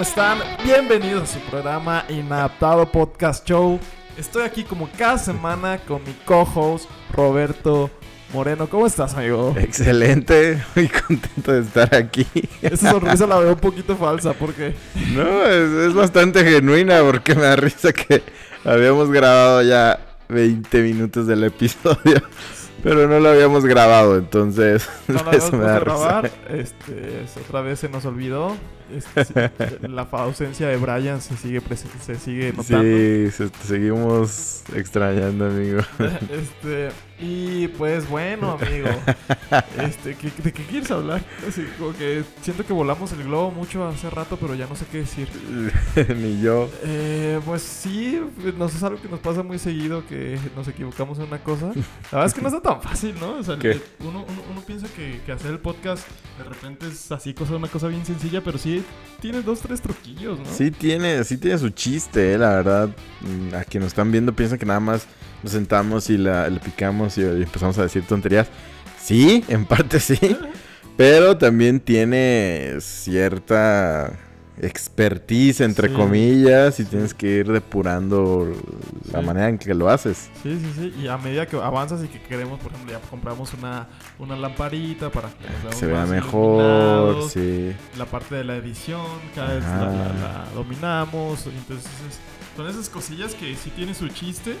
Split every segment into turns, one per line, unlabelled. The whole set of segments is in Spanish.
¿Cómo están? Bienvenidos a su programa Inadaptado Podcast Show. Estoy aquí como cada semana con mi co-host Roberto Moreno. ¿Cómo estás, amigo?
Excelente, muy contento de estar aquí.
Esa sonrisa la veo un poquito falsa, ¿por qué?
No, es, es bastante genuina porque me da risa que habíamos grabado ya 20 minutos del episodio. Pero no lo habíamos grabado, entonces
No la
eso me da
grabar. Este, es- otra vez se nos olvidó. Este, la ausencia de Brian se sigue, se sigue notando.
Sí, se- seguimos extrañando, amigo.
Este, y pues bueno, amigo. Este, ¿qué- ¿de qué quieres hablar? Así, como que siento que volamos el globo mucho hace rato, pero ya no sé qué decir.
Ni yo.
Eh, pues sí, nos es algo que nos pasa muy seguido que nos equivocamos en una cosa. La verdad es que no está tan fácil, ¿no? O sea, uno, uno piensa que, que hacer el podcast de repente es así, cosa, una cosa bien sencilla, pero sí tiene dos, tres truquillos, ¿no?
Sí tiene, sí tiene su chiste, eh, la verdad. Mm, A quienes nos están viendo piensan que nada más nos sentamos y la, le picamos y, y empezamos a decir tonterías. Sí, en parte sí. Pero también tiene cierta expertise, entre
Sí,
comillas, y tienes que ir depurando la manera en que lo haces.
Sí, sí, sí. Y a medida que avanzas y que queremos, por ejemplo, ya compramos una, una lamparita para que nos
se vea mejor, sí.
La parte de la edición, cada vez la,
Ajá.
la- la dominamos. Entonces, es- son esas cosillas que sí tienen su chiste.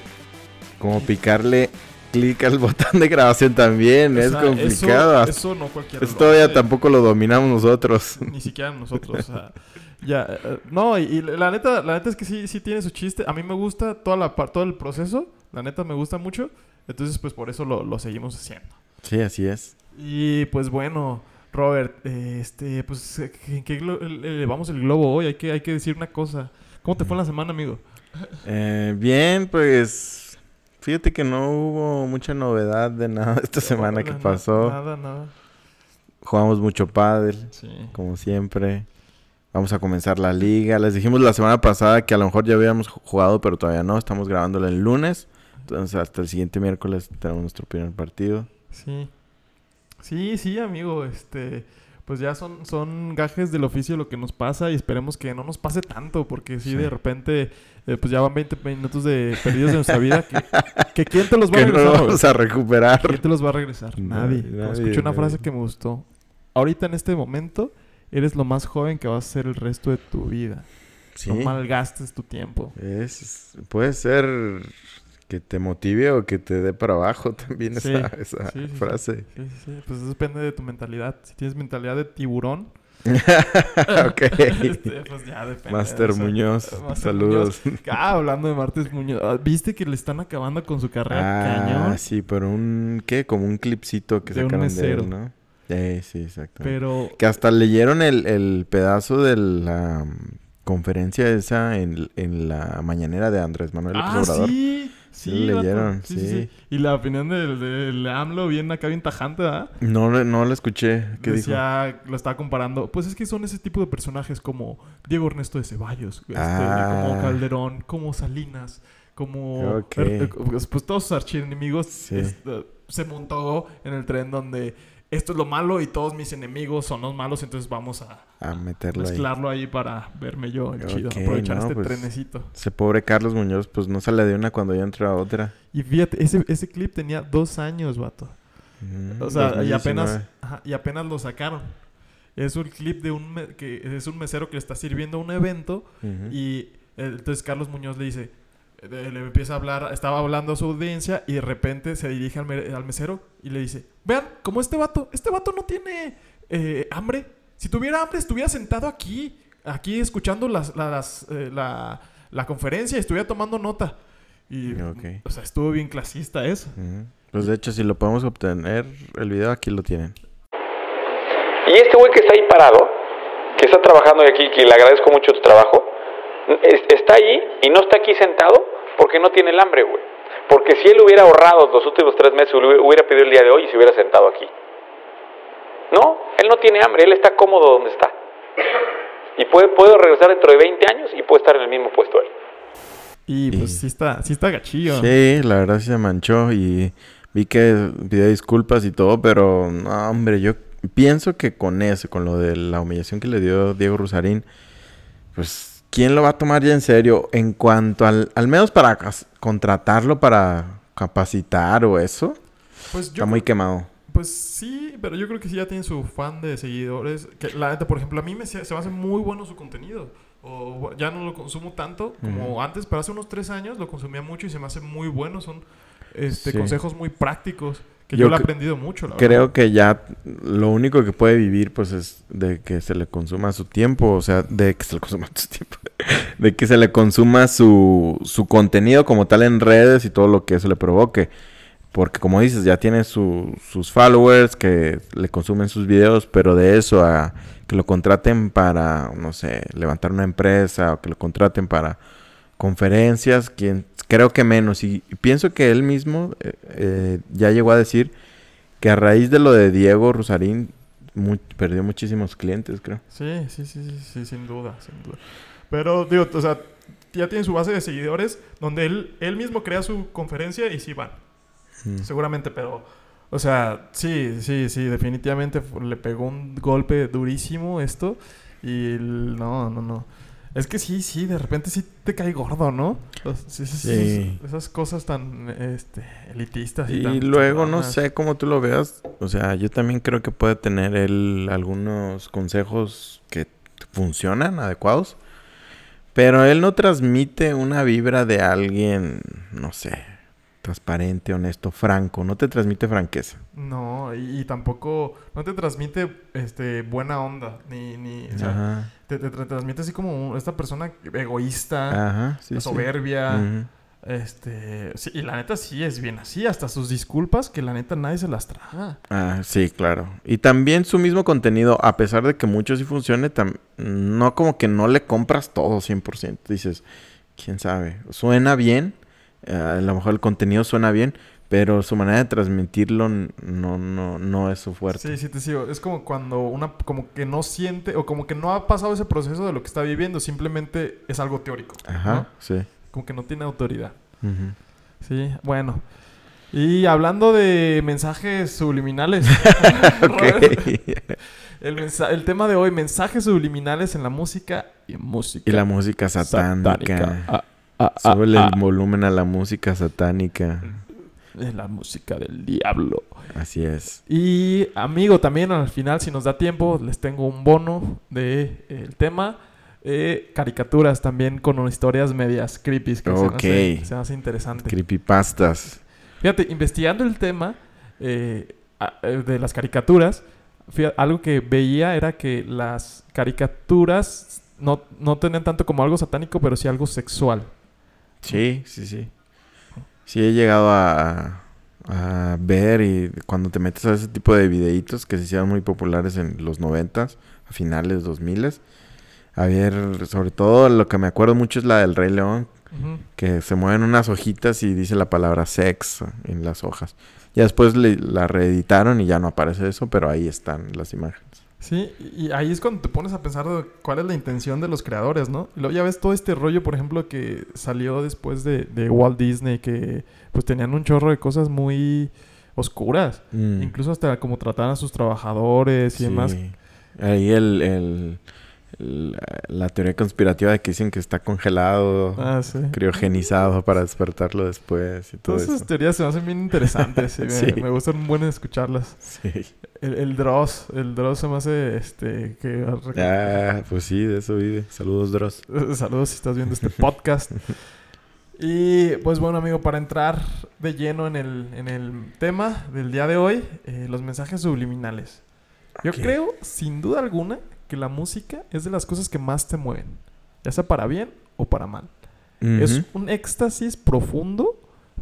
Como picarle clic al botón de grabación también,
O
es complicado.
Eso, eso no cualquiera.
Esto
lo
tampoco lo dominamos nosotros.
Ni siquiera nosotros. o sea, ya, eh, no, y, y la neta, la neta es que sí, sí tiene su chiste. A mí me gusta toda la todo el proceso. La neta me gusta mucho. Entonces, pues por eso lo, lo seguimos haciendo.
Sí, así es.
Y pues bueno, Robert, eh, este, pues, eh, ¿en qué elevamos el globo hoy? Hay que, hay que decir una cosa. ¿Cómo te fue en la semana, amigo?
Eh, bien, pues fíjate que no hubo mucha novedad de nada esta semana que pasó.
Nada, nada.
Jugamos mucho pádel,
Sí.
como siempre. Vamos a comenzar la liga. Les dijimos la semana pasada que a lo mejor ya habíamos ju- jugado, pero todavía no. Estamos grabándolo el lunes. Entonces hasta el siguiente miércoles tenemos nuestro primer partido.
Sí. Sí, sí, amigo, este, pues ya son, son gajes del oficio lo que nos pasa y esperemos que no nos pase tanto, porque si
Sí.
de repente, eh, pues ya van 20 minutos de perdidos de nuestra vida, que, que ¿quién te los va a
Que no
regresar?
vamos a recuperar.
¿Quién te los va a regresar?
Nadie,
Nadie. Como
nadie,
Escuché una frase que me gustó. Ahorita en este momento, eres lo más joven que vas a ser el resto de tu vida.
Sí.
No malgastes tu tiempo.
Es, puede ser que te motive o que te dé para abajo también
Sí,
esa, esa
sí, sí, sí.
frase.
Sí, sí, sí. Pues eso depende de tu mentalidad. Si tienes mentalidad de tiburón,
ok.
este, pues ya depende.
Master Muñoz,
Master
saludos.
Ah, hablando de Martes Muñoz. ah, ¿Viste que le están acabando con su carrera
Ah,
cañón?
sí, por un, ¿qué? Como un clipcito que
De un
sacaron de
mesero.
él, ¿no? Sí, sí, exacto.
Pero
Que hasta leyeron el, el pedazo de la mm, conferencia esa en, en la mañanera de Andrés Manuel López
Ah,
Obrador.
sí.
Sí leyeron,
sí, sí. Y la opinión del, del AMLO bien acá, bien tajante, ¿verdad?
No, le- no lo escuché. ¿Qué dijo?
Decía, lo estaba comparando. Pues es que son ese tipo de personajes como Diego Ernesto de Ceballos, este,
Ah.
como Calderón, como Salinas, como. Eh, pues, pues todos sus archienemigos
Sí.
este, se montó en el tren donde esto es lo malo y todos mis enemigos son los malos, entonces vamos a
A meterlo ahí.
mezclarlo ahí para verme yo el chido. Aprovechar
no,
este
pues,
trenecito.
Ese pobre Carlos Muñoz, pues no sale de una cuando ya entra a otra.
Y fíjate, ese, ese clip tenía dos años, vato.
Mm,
O sea, y
2019.
apenas, ajá, y apenas lo sacaron. Es un clip de un que es un mesero que le está sirviendo un evento y entonces Carlos Muñoz le dice, le empieza a hablar, estaba hablando a su audiencia y de repente se dirige al, me- al mesero y le dice, vean, como este vato, este vato no tiene eh, hambre. Si tuviera hambre estuviera sentado aquí, aquí escuchando las, las, eh, la, la conferencia y estuviera tomando nota. Y,
Ok.
o sea, estuvo bien clasista eso.
Ujú. Pues de hecho, si lo podemos obtener, el video aquí lo tienen.
Y este güey que está ahí parado, que está trabajando aquí, que le agradezco mucho tu trabajo, está ahí y no está aquí sentado porque no tiene el hambre, güey. Porque si él hubiera ahorrado los últimos tres meses, hubiera hubiera pedido el día de hoy y se hubiera sentado aquí. No, él no tiene hambre, él está cómodo donde está. Y puede, puede regresar dentro de 20 años y puede estar en el mismo puesto él.
Y pues
Y-
sí está, sí está gachillo.
Sí, la verdad sí se manchó y vi que pidió disculpas y todo, pero no, hombre, yo pienso que con eso, con lo de la humillación que le dio Diego Rusarín, pues, ¿quién lo va a tomar ya en serio? En cuanto al, al menos para contratarlo para capacitar o eso,
Pues yo
está muy quemado.
Pues sí, pero yo creo que sí ya tiene su fan de seguidores. Que la neta, por ejemplo, a mí me, se me hace muy bueno su contenido. O ya no lo consumo tanto como antes, pero hace unos tres años lo consumía mucho y se me hace muy bueno. Son este,
Sí.
consejos muy prácticos que
Yo
yo, lo he aprendido mucho, la
Creo
verdad.
que ya lo único que puede vivir, pues, es de que se le consuma su tiempo, o sea, de que se le consuma su tiempo, de que se le consuma su, su contenido como tal en redes y todo lo que eso le provoque. Porque como dices, ya tiene su- sus followers que le consumen sus videos, pero de eso a que lo contraten para, no sé, levantar una empresa o que lo contraten para conferencias, quien, creo que menos. Y, y pienso que él mismo eh, eh, ya llegó a decir que a raíz de lo de Diego Rosarín perdió muchísimos clientes, creo.
Sí, sí, sí, sí, sí, sin duda, sin duda. Pero, digo, o sea, ya tiene su base de seguidores donde él, él mismo crea su conferencia y sí van.
Mm.
Seguramente, pero, o sea, sí, sí, sí, definitivamente le pegó un golpe durísimo esto. Y el- no, no, no. Es que sí, sí, de repente sí te cae gordo, ¿no? Los- sí. Esas cosas tan este, elitistas. Y,
Y
tan
luego, no sé cómo tú lo veas. O sea, yo también creo que puede tener él algunos consejos que funcionan, adecuados. Pero él no transmite una vibra de alguien, no sé, transparente, honesto, franco. No te transmite franqueza.
No, y, y tampoco, no te transmite este, buena onda, ni, ni, o sea, te, te tra- transmite así como esta persona egoísta,
Ajá, sí, sí.
soberbia. Este, sí, y la neta sí es bien así, hasta sus disculpas que la neta nadie se las traga.
Ah, sí, claro. Y también su mismo contenido, a pesar de que mucho sí funcione, no como que no le compras todo 100%. Dices, quién sabe, suena bien, a lo mejor el contenido suena bien, pero su manera de transmitirlo no, no, no es su fuerte.
Sí, sí te sigo. Es como cuando una como que no siente o como que no ha pasado ese proceso de lo que está viviendo, simplemente es algo teórico.
Ajá,
¿no?
sí.
Como que no tiene autoridad. Sí, bueno. Y hablando de mensajes subliminales. El, mensa- el tema de hoy, mensajes subliminales en la música y en música.
y la música satánica.
Ah, ah,
Súbele
ah.
el volumen a la música satánica.
Es la música del diablo.
Así es.
Y amigo, también al final, si nos da tiempo, les tengo un bono de eh, el tema. Eh, caricaturas también con historias medias creepy. Que se, me hace,
Ok.
se hace interesante.
Creepypastas.
Fíjate, investigando el tema eh, eh, de las caricaturas, fíjate, algo que veía era que las caricaturas no, no tenían tanto como algo satánico, pero sí algo sexual.
Sí, sí, sí. Sí he llegado a, a ver y cuando te metes a ese tipo de videitos que se hicieron muy populares en los noventas, a finales dos miles. A ver, sobre todo lo que me acuerdo mucho es la del Rey León, que se mueven unas hojitas y dice la palabra sex en las hojas. Ya después le- la reeditaron y ya no aparece eso, pero ahí están las imágenes.
Sí, y ahí es cuando te pones a pensar cuál es la intención de los creadores, ¿no? Y luego ya ves todo este rollo, por ejemplo, que salió después de, de Walt Disney, que pues tenían un chorro de cosas muy oscuras.
Mm,
Incluso hasta como trataban a sus trabajadores y demás.
sí. Ahí el, el- la teoría conspirativa de que dicen que está congelado.
Ah, sí.
criogenizado para despertarlo después y todo
Todas esas teorías se me hacen bien interesantes me,
Sí.
me gustan buen escucharlas.
Sí.
El, el Dross, el Dross se me hace este que
Ah, pues sí, de eso vive. Saludos, Dross.
saludos si estás viendo este podcast. Y pues bueno, amigo, para entrar de lleno en el, en el tema del día de hoy, eh, los mensajes subliminales. Yo creo, sin duda alguna, que la música es de las cosas que más te mueven, ya sea para bien o para mal. Es un éxtasis profundo,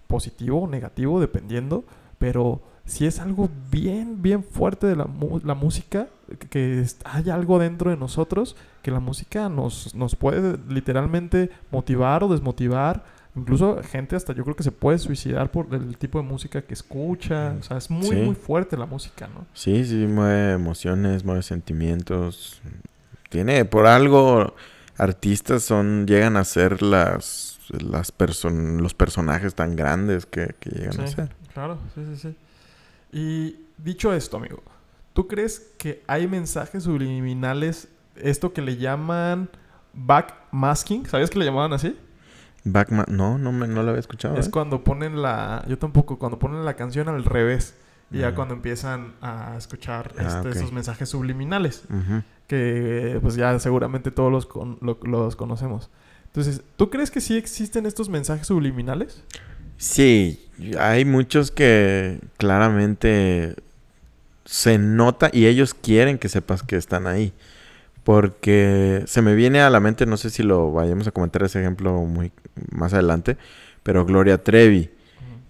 positivo o negativo, dependiendo, pero si es algo bien, bien fuerte de la, música, que, que hay algo dentro de nosotros, que la música nos, nos puede literalmente motivar o desmotivar. Incluso gente hasta yo creo que se puede suicidar por el tipo de música que escucha. O sea, es muy,
Sí.
muy fuerte la música, ¿no?
Sí, sí, mueve emociones, mueve sentimientos. Tiene, por algo, artistas son, llegan a ser las, las person- los personajes tan grandes que, que llegan a ser.
claro, sí, sí, sí. Y dicho esto, amigo, ¿tú crees que hay mensajes subliminales, esto que le llaman backmasking? ¿Sabías que le llamaban así?
Backma no, no, me, no lo había escuchado.
Es
¿eh?
cuando ponen la... Yo tampoco, cuando ponen la canción al revés. Y ya
Ah.
cuando empiezan a escuchar
Ah,
este, esos mensajes subliminales. Que pues ya seguramente todos los, con- lo- los conocemos. Entonces, ¿tú crees que sí existen estos mensajes subliminales?
Sí, hay muchos que claramente se nota y ellos quieren que sepas que están ahí. Porque se me viene a la mente, no sé si lo vayamos a comentar ese ejemplo muy más adelante, pero Gloria Trevi,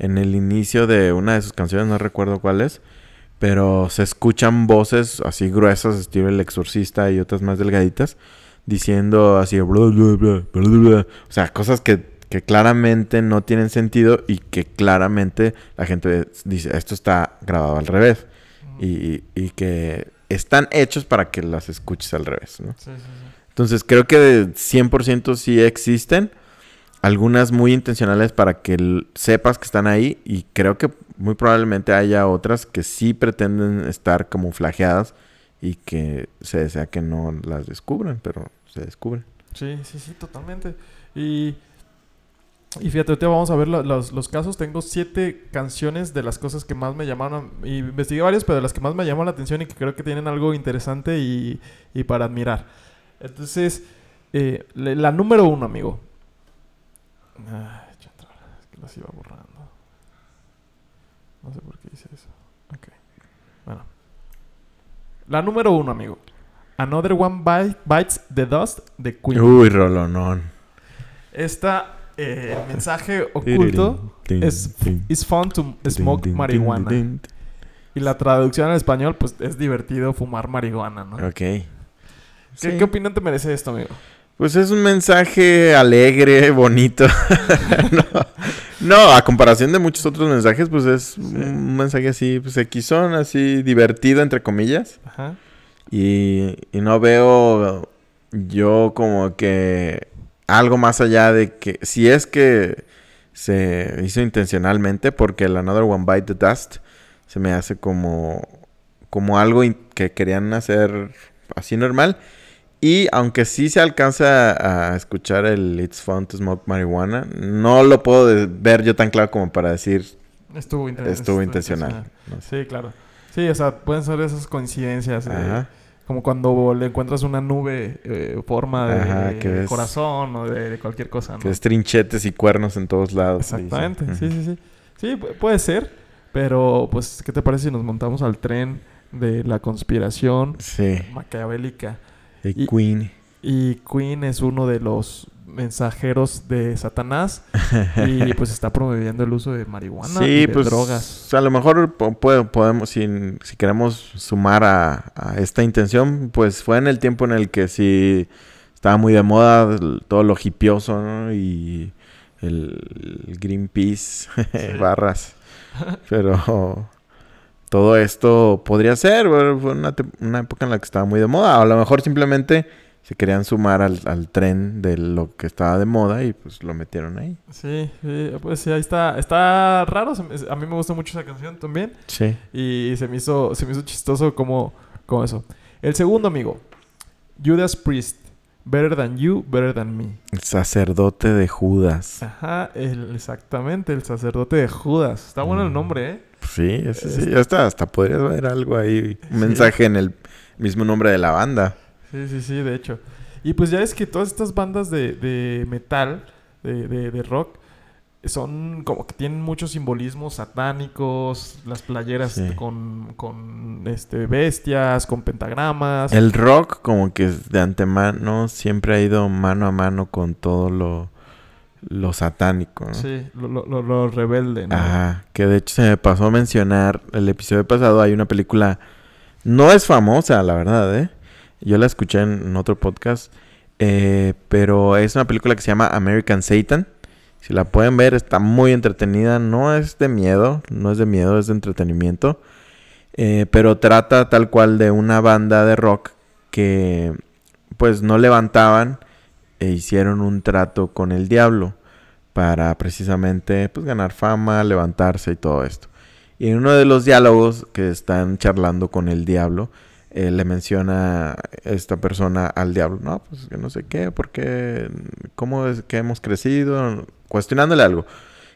en el inicio de una de sus canciones, no recuerdo cuál es, pero se escuchan voces así gruesas, estilo El Exorcista y otras más delgaditas, diciendo así, bla, bla, bla, bla, bla. o sea, cosas que, que claramente no tienen sentido y que claramente la gente dice, esto está grabado al revés. Y, y que están hechos para que las escuches al revés, ¿no?
Sí, sí, sí.
Entonces creo que de 100% sí existen. Algunas muy intencionales para que sepas que están ahí. Y creo que muy probablemente haya otras que sí pretenden estar camuflajeadas. Y que se desea que no las descubran, pero se descubren.
Sí, sí, sí, totalmente. Y, y fíjate, ahorita vamos a ver lo- los, los casos. Tengo siete canciones de las cosas que más me llamaron. a- y investigué varias, pero de las que más me llamó la atención y que creo que tienen algo interesante y, y para admirar. Entonces, eh, le- la número uno, amigo. Ay, es que las iba borrando. No sé por qué hice eso. Ok. Bueno. La número uno, amigo. Another One Bite- Bites the Dust de Queen.
Uy, Rolonón.
Esta, eh, el mensaje oculto es It's fun to smoke marihuana. Y la traducción al español, pues es divertido fumar marihuana, ¿no?
Ok.
¿Qué,
Sí.
¿Qué opinión te merece esto, amigo?
Pues es un mensaje alegre, bonito. no, no, a comparación de muchos otros mensajes, pues es un mensaje así, pues equisón, así divertido, entre comillas.
Ajá.
Y, y no veo yo como que algo más allá de que, si es que se hizo intencionalmente, porque el Another One Bite the Dust se me hace como, como algo que querían hacer así normal. Y aunque sí se alcanza a, escuchar el It's Fun to Smoke Marijuana, no lo puedo ver yo tan claro como para decir
Estuvo, inten-
estuvo intencional. No sé.
Sí, claro. Sí, o sea, pueden ser esas coincidencias. eh,
Ajá.
Como cuando le encuentras una nube eh, forma de
Ajá, que ves-
corazón o de, de cualquier cosa, ¿no?
Que es trinchetes y cuernos en todos lados.
Exactamente, sí, sí, sí. Sí, pu- puede ser, pero pues, ¿qué te parece si nos montamos al tren de la conspiración
Sí.
maquiavélica?
Y
Y-
Queen.
Y Queen es uno de los mensajeros de Satanás y pues está promoviendo el uso de marihuana y de
pues
drogas.
a lo mejor po- puede- podemos, si, si queremos sumar a, a esta intención, pues fue en el tiempo en el que sí estaba muy de moda todo lo hipioso, ¿no? Y el, el Greenpeace, barras. Pero todo esto podría ser, bueno, fue una, una época en la que estaba muy de moda. A lo mejor simplemente se querían sumar al, al tren de lo que estaba de moda y pues lo metieron ahí.
Sí, sí, pues sí, ahí está. Está raro. me- A mí me gusta mucho esa canción también.
Sí.
Y se me hizo, se me hizo chistoso como, como eso. El segundo amigo. Judas Priest. Better than you, better than me.
El sacerdote de Judas.
Ajá, el, exactamente, el sacerdote de Judas. Está bueno el
Mm.
nombre, ¿eh?
Sí, ese sí.
Este-
Hasta, hasta podría haber algo ahí. Un
Sí.
mensaje en el mismo nombre de la banda.
Sí, sí, sí, de hecho. Y pues ya es que todas estas bandas de, de metal, de, de, de rock, son como que tienen muchos simbolismos satánicos, las playeras
Sí.
con, con este, bestias, con pentagramas.
El rock, como que de antemano, siempre ha ido mano a mano con todo lo, lo satánico. ¿no?
Sí, lo, lo, lo- lo rebelde, ¿no?
Ajá, que de hecho se me pasó a mencionar el episodio pasado. Hay una película, no es famosa, la verdad, ¿eh? Yo la escuché en, otro podcast, eh, pero es una película que se llama American Satan. Si la pueden ver, está muy entretenida. No es de miedo, no es de miedo, es de entretenimiento. Eh, pero trata tal cual de una banda de rock que pues no levantaban e hicieron un trato con el diablo para precisamente pues ganar fama, levantarse y todo esto. Y en uno de los diálogos que están charlando con el diablo, eh, le menciona esta persona al diablo, no, pues que no sé qué, porque, cómo es que hemos crecido, cuestionándole algo.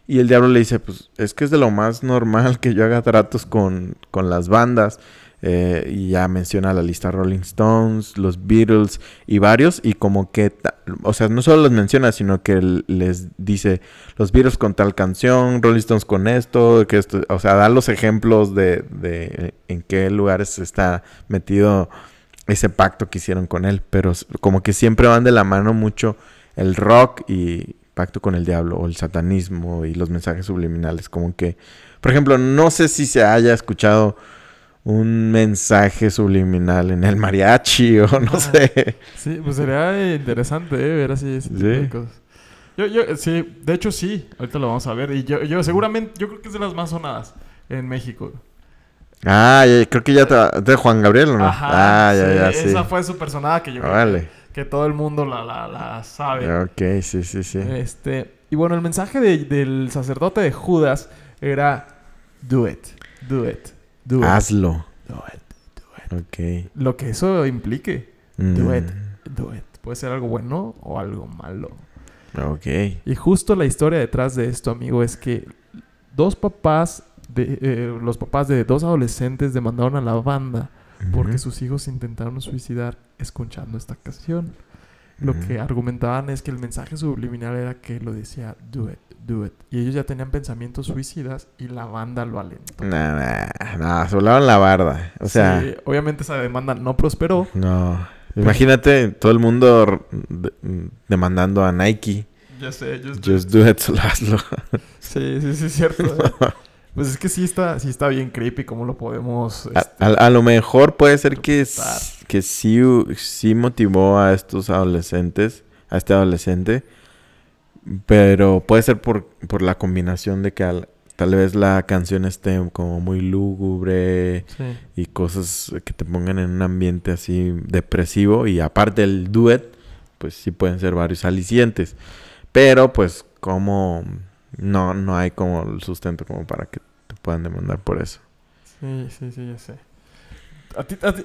Y el diablo le dice, pues es que es de lo más normal que yo haga tratos con, con las bandas. Eh, y ya menciona la lista Rolling Stones, los Beatles y varios. Y como que, o sea, no solo los menciona, sino que les dice los Beatles con tal canción, Rolling Stones con esto, que esto, o sea, da los ejemplos de, de en qué lugares está metido ese pacto que hicieron con él. Pero como que siempre van de la mano mucho el rock y pacto con el diablo o el satanismo y los mensajes subliminales. Como que, por ejemplo, no sé si se haya escuchado un mensaje subliminal en el mariachi o no sé.
Sí, pues sería interesante ¿eh? ver así ese tipo de cosas. Yo, yo, sí, de hecho sí, ahorita lo vamos a ver. Y yo, yo seguramente, yo creo que es de las más sonadas en México.
Ah, creo que ya te, de Juan Gabriel, ¿no?
Ajá, ah, ya, ya, sí. Esa fue su sonada que yo creo que, todo el mundo la, la, la, sabe.
Ok, sí, sí, sí.
Este, y bueno, el mensaje del sacerdote de Judas era do it, do it.
Hazlo.
Do it, do it. Ok. Lo que eso implique. Do mm. it, do it. Puede ser algo bueno o algo malo.
Ok.
Y justo la historia detrás de esto, amigo, es que dos papás, de, eh, los papás de dos adolescentes demandaron a la banda porque sus hijos intentaron suicidar escuchando esta canción. Lo que argumentaban es que el mensaje subliminal era que lo decía do it, do it. Y ellos ya tenían pensamientos suicidas y la banda lo alentó.
Nah, nah, nah, volaron la barda. O sea... Sí,
obviamente esa demanda no prosperó.
No. Imagínate todo el mundo demandando a Nike.
Ya sé,
just, just do it, solo hazlo.
Sí, sí, sí, es cierto. ¿eh? Pues es que sí está, sí está bien creepy cómo lo podemos...
Este, a, lo mejor puede ser que, que sí, sí motivó a estos adolescentes, a este adolescente, pero puede ser por, por la combinación de que tal vez la canción esté como muy lúgubre y cosas que te pongan en un ambiente así depresivo y aparte el duet, pues sí pueden ser varios alicientes. Pero pues como no, no hay como el sustento como para que te puedan demandar por eso.
Sí, sí, sí, ya sé. ¿A ti, a ti,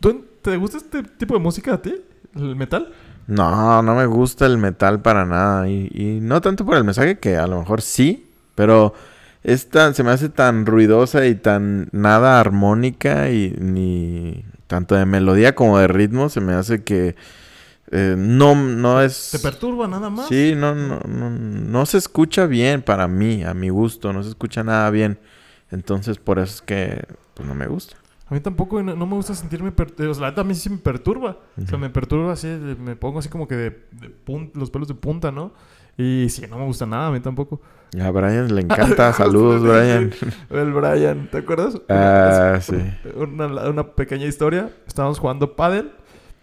¿tú, ¿Te gusta este tipo de música a ti? ¿El metal?
No, no me gusta el metal para nada. Y, y no tanto por el mensaje, que a lo mejor sí, pero esta se me hace tan ruidosa y tan nada armónica y ni tanto de melodía como de ritmo. Se me hace que eh, no, no es...
¿Te perturba nada más?
Sí, no, no, no, no se escucha bien para mí, a mi gusto, no se escucha nada bien. Entonces por eso es que pues, no me gusta.
A mí tampoco no, me gusta sentirme... O sea, a mí sí me perturba. O sea, me perturba así, me pongo así como que de, los pelos de punta, ¿no? Y sí, no me gusta nada, a mí tampoco.
A Brian le encanta. Saludos, Brian.
El Brian, ¿te acuerdas?
Ah, sí.
Una, una, pequeña historia. Estábamos jugando pádel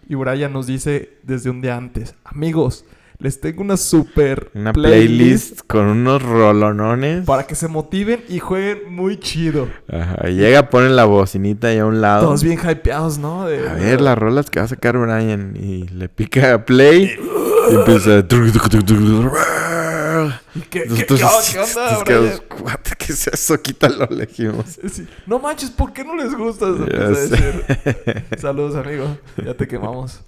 y Brian nos dice desde un día antes, amigos, les tengo una super
una playlist, con unos rolonones
para que se motiven y jueguen muy chido.
Ajá, llega, ponen la bocinita ahí a un lado.
Todos bien hypeados, ¿no?
a ver, las rolas que va a sacar Brian y le pica play y empieza
¿Qué, ¿qué, ¿qué, onda,
¿Qué es eso? Quítalo, le dijimos.
No manches, ¿por qué no les gusta? Saludos, amigo. Ya te quemamos.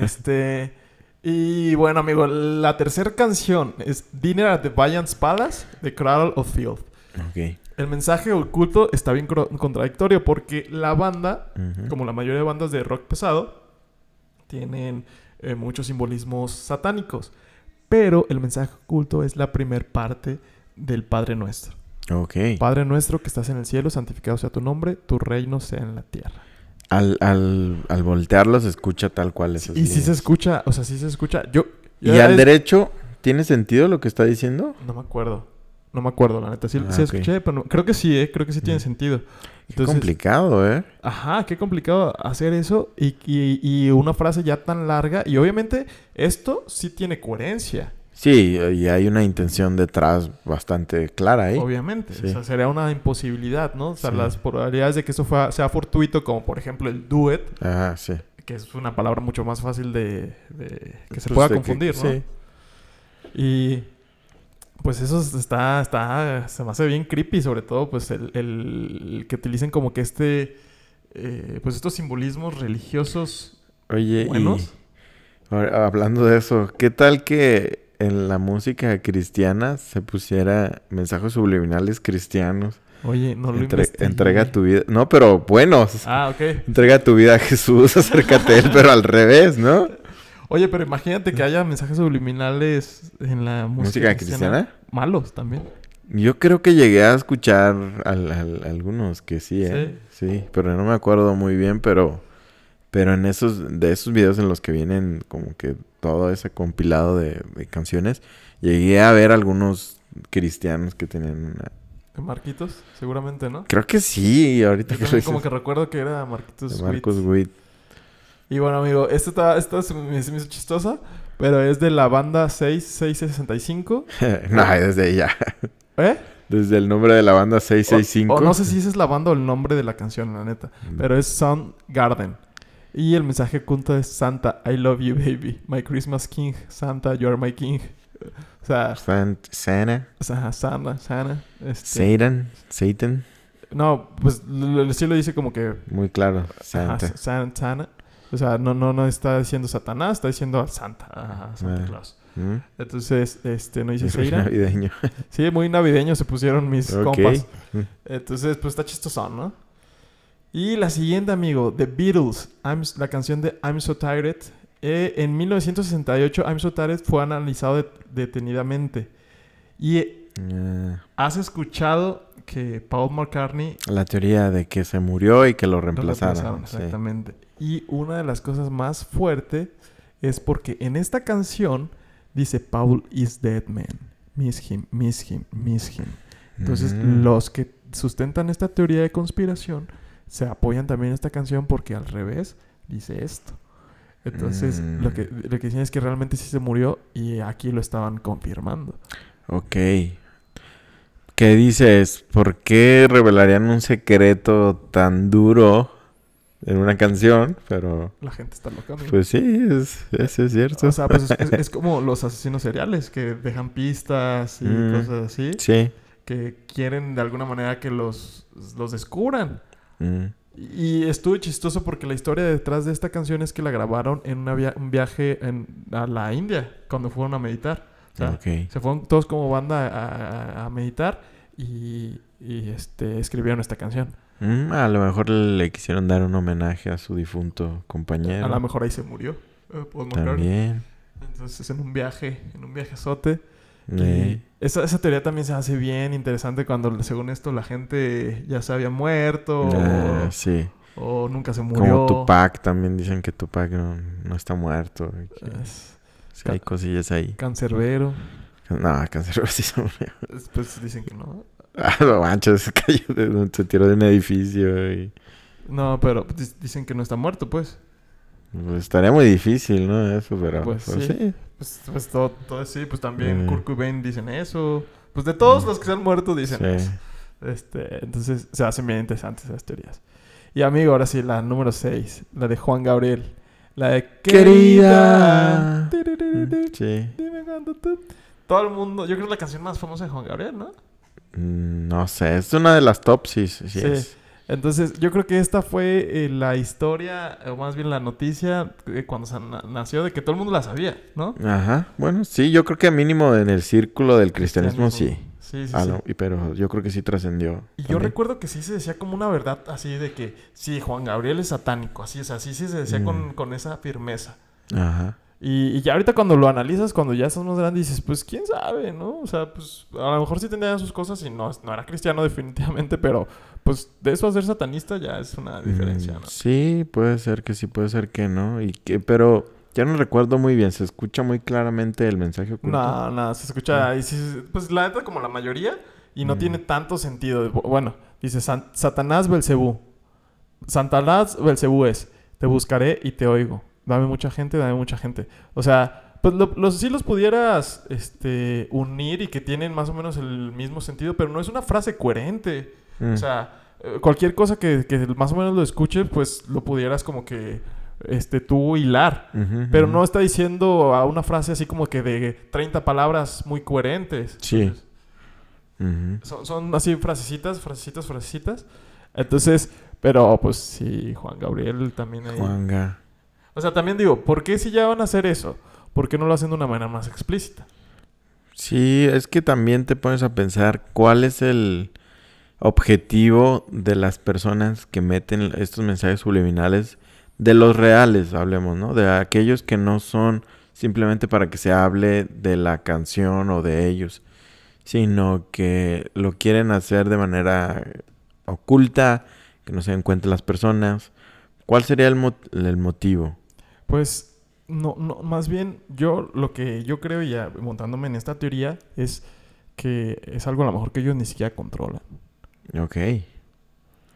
Este... Y bueno, amigo, la tercera canción es Dinner at the Valiant Palace de Cradle of Field.
Ok.
El mensaje oculto está bien contradictorio porque la banda, como la mayoría de bandas de rock pesado, tienen eh, muchos simbolismos satánicos. Pero el mensaje oculto es la primer parte del Padre Nuestro.
Ok.
Padre Nuestro que estás en el cielo, santificado sea tu nombre, tu reino sea en la tierra.
Al, al, al voltearlo se escucha tal cual es.
Y si se escucha, o sea, sí se escucha. Yo.
¿Y al derecho tiene sentido lo que está diciendo?
No me acuerdo. No me acuerdo, la neta. Sí, ah, escuché, pero creo que sí, ¿eh? Creo que sí tiene mm. sentido.
qué complicado, ¿eh?
Ajá, qué complicado hacer eso y, y, y una frase ya tan larga. Y obviamente esto sí tiene coherencia.
Sí, y hay una intención detrás bastante clara ahí.
Obviamente, o sea, sería una imposibilidad, ¿no? O sea, las probabilidades de que eso sea fortuito, como por ejemplo el duet,
Ajá, sí.
que es una palabra mucho más fácil de, que se pues pueda confundir, ¿no? Sí. Y Pues eso está, está, se me hace bien creepy, sobre todo, pues el, el- el que utilicen como que este, eh, pues estos simbolismos religiosos
Oye,
buenos.
y hablando de eso, ¿qué tal que en la música cristiana se pusiera mensajes subliminales cristianos?
Oye, no lo
Entre- entrega tu vida. No, pero buenos.
Ah, ok.
Entrega tu vida a Jesús, acércate a él, pero al revés, ¿no?
Oye, pero imagínate que haya mensajes subliminales en la música,
¿Música cristiana?
Malos también.
Yo creo que llegué a escuchar al- al- algunos que sí, ¿eh? Sí. pero no me acuerdo muy bien, pero... Pero en esos... De esos videos en los que vienen como que todo ese compilado de, de canciones, llegué a ver algunos cristianos que tenían una...
Marquitos, seguramente, ¿no?
Creo que sí, ahorita
Yo
que
como que recuerdo que era Marquitos
de Marcos
Witt. Y bueno, amigo, esta, está, esta se me, hizo chistosa, pero es de la banda 6665.
no, desde ya.
¿Eh?
Desde el nombre de la banda 665.
O, o no sé si esa es la banda o el nombre de la canción, la neta.
Mm.
Pero es Soundgarden. Y el mensaje oculto es Santa, I love you, baby. My Christmas King. Santa, you are my king. O sea,
Sant- Santa,
Santa. este,
Satan, Satan.
no, pues sí lo dice como que
Muy claro,
Ajá,
Santa.
San- Santa. O sea, no, no, no está diciendo Satanás, está diciendo Santa. Ajá, Santa
Ah.
Claus.
¿Mm?
Entonces, este, no dice
Es muy
Seira.
navideño.
Sí, muy navideño se pusieron mis
Ok.
compas.
Mm.
Entonces, pues está chistoso, ¿no? Y la siguiente, amigo, The Beatles, I'm- la canción de I'm So Tired. Eh, en 1968, I'm So Tired fue analizado de- detenidamente. Y eh,
Ah,
has escuchado que Paul McCartney
la teoría de que se murió y que lo
lo
reemplazaron. sí.
Exactamente. Y una de las cosas más fuertes es porque en esta canción dice Paul is dead man. Miss him, miss him, miss him. Entonces,
Mm.
los que sustentan esta teoría de conspiración se apoyan también en esta canción porque al revés dice esto. Entonces,
Mm.
lo, que, lo que dicen es que realmente sí se murió y aquí lo estaban confirmando.
Ok. ¿Qué dices? ¿Por qué revelarían un secreto tan duro en una canción? Pero,
La gente está loca. amigo.
pues sí, es, eso es cierto.
o sea, pues es, es- es como los asesinos seriales que dejan pistas y
Mm.
cosas así.
sí.
que quieren de alguna manera que los, los descubran.
Mm.
Y estuvo chistoso porque la historia detrás de esta canción es que la grabaron en una via- un viaje en, a la India, cuando fueron a meditar. O sea, se fueron todos como banda a, a- a meditar y, y, este, escribieron esta canción.
Mm, a lo mejor le quisieron dar un homenaje a su difunto compañero.
A lo mejor ahí se murió. eh.
También.
Entonces en un viaje, en un viajezote.
Eh,
esa, esa teoría también se hace bien interesante cuando según esto la gente ya se había muerto
ah,
o-
sí.
o, nunca se murió.
Como Tupac también dicen que Tupac no, no está muerto. y que
Es
sí hay cosillas ahí.
cancerbero.
No, cáncer sí se murió.
Después dicen que no.
Ah, no manches, se cayó, de- se tiró de un edificio y...
No, pero di- dicen que no está muerto, pues.
Pues estaría muy difícil, ¿no? Eso, pero...
Pues
pues
sí.
sí.
Pues, pues todo, todo sí, pues también
Mm.
Kurt Cobain dicen eso. Pues de todos los que se han muerto dicen
Sí.
eso. Este, entonces se hacen bien interesantes esas teorías. Y amigo, ahora sí, la número 6, la de Juan Gabriel. La de
Querida.
Querida.
Sí.
Dime cuándo tú- Todo el mundo, yo creo que es la canción más famosa de Juan Gabriel, ¿no?
Mm, No sé, es una de las top, sí, sí Sí. es.
Entonces, yo creo que esta fue eh, la historia, o más bien la noticia, eh, cuando se na- nació, de que todo el mundo la sabía, ¿no?
Ajá, bueno, sí, yo creo que mínimo en el círculo del cristianismo, sí.
Sí, sí,
Ah,
sí.
no, y- pero yo creo que sí trascendió.
Y yo recuerdo que sí se decía como una verdad así de que sí, Juan Gabriel es satánico, así, o sea, sí, sí se decía
Mm.
con, con esa firmeza.
Ajá.
Y, y ya ahorita cuando lo analizas, cuando ya estás más grande, dices, pues quién sabe, ¿no? O sea, pues a lo mejor sí tendría sus cosas y no, no era cristiano definitivamente, pero pues de eso a ser satanista ya es una diferencia,
Mm,
¿no?
Sí, puede ser que sí, puede ser que no. Y que, pero ya no recuerdo muy bien. Se escucha muy claramente el mensaje oculto.
No, no, se escucha ahí, sí, pues la neta como la mayoría y no
Mm.
tiene tanto sentido. Bu- Bueno, dice San- Satanás Belcebú. Satanás Belcebú es, te buscaré y te oigo. Dame mucha gente, dame mucha gente. O sea, pues lo- los, sí los pudieras este, unir y que tienen más o menos el mismo sentido, pero no es una frase coherente.
Mm.
O sea, eh, cualquier cosa que, que más o menos lo escuches, pues lo pudieras como que este, tú hilar. Pero no está diciendo a una frase así como que de 30 palabras muy coherentes.
Sí.
Entonces, son, son así frasecitas, frasecitas, frasecitas. Entonces, pero pues sí, Juan Gabriel también ahí.
Juanga.
O sea, también digo, ¿por qué si ya van a hacer eso? ¿Por qué no lo hacen de una manera más explícita?
Sí, es que también te pones a pensar cuál es el objetivo de las personas que meten estos mensajes subliminales de los reales, hablemos, ¿no? De aquellos que no son simplemente para que se hable de la canción o de ellos, sino que lo quieren hacer de manera oculta, que no se den cuenta las personas. ¿Cuál sería el, mo- el motivo?
Pues, no, no, más bien, yo lo que yo creo, ya montándome en esta teoría, es que es algo a lo mejor que ellos ni siquiera controlan.
Ok.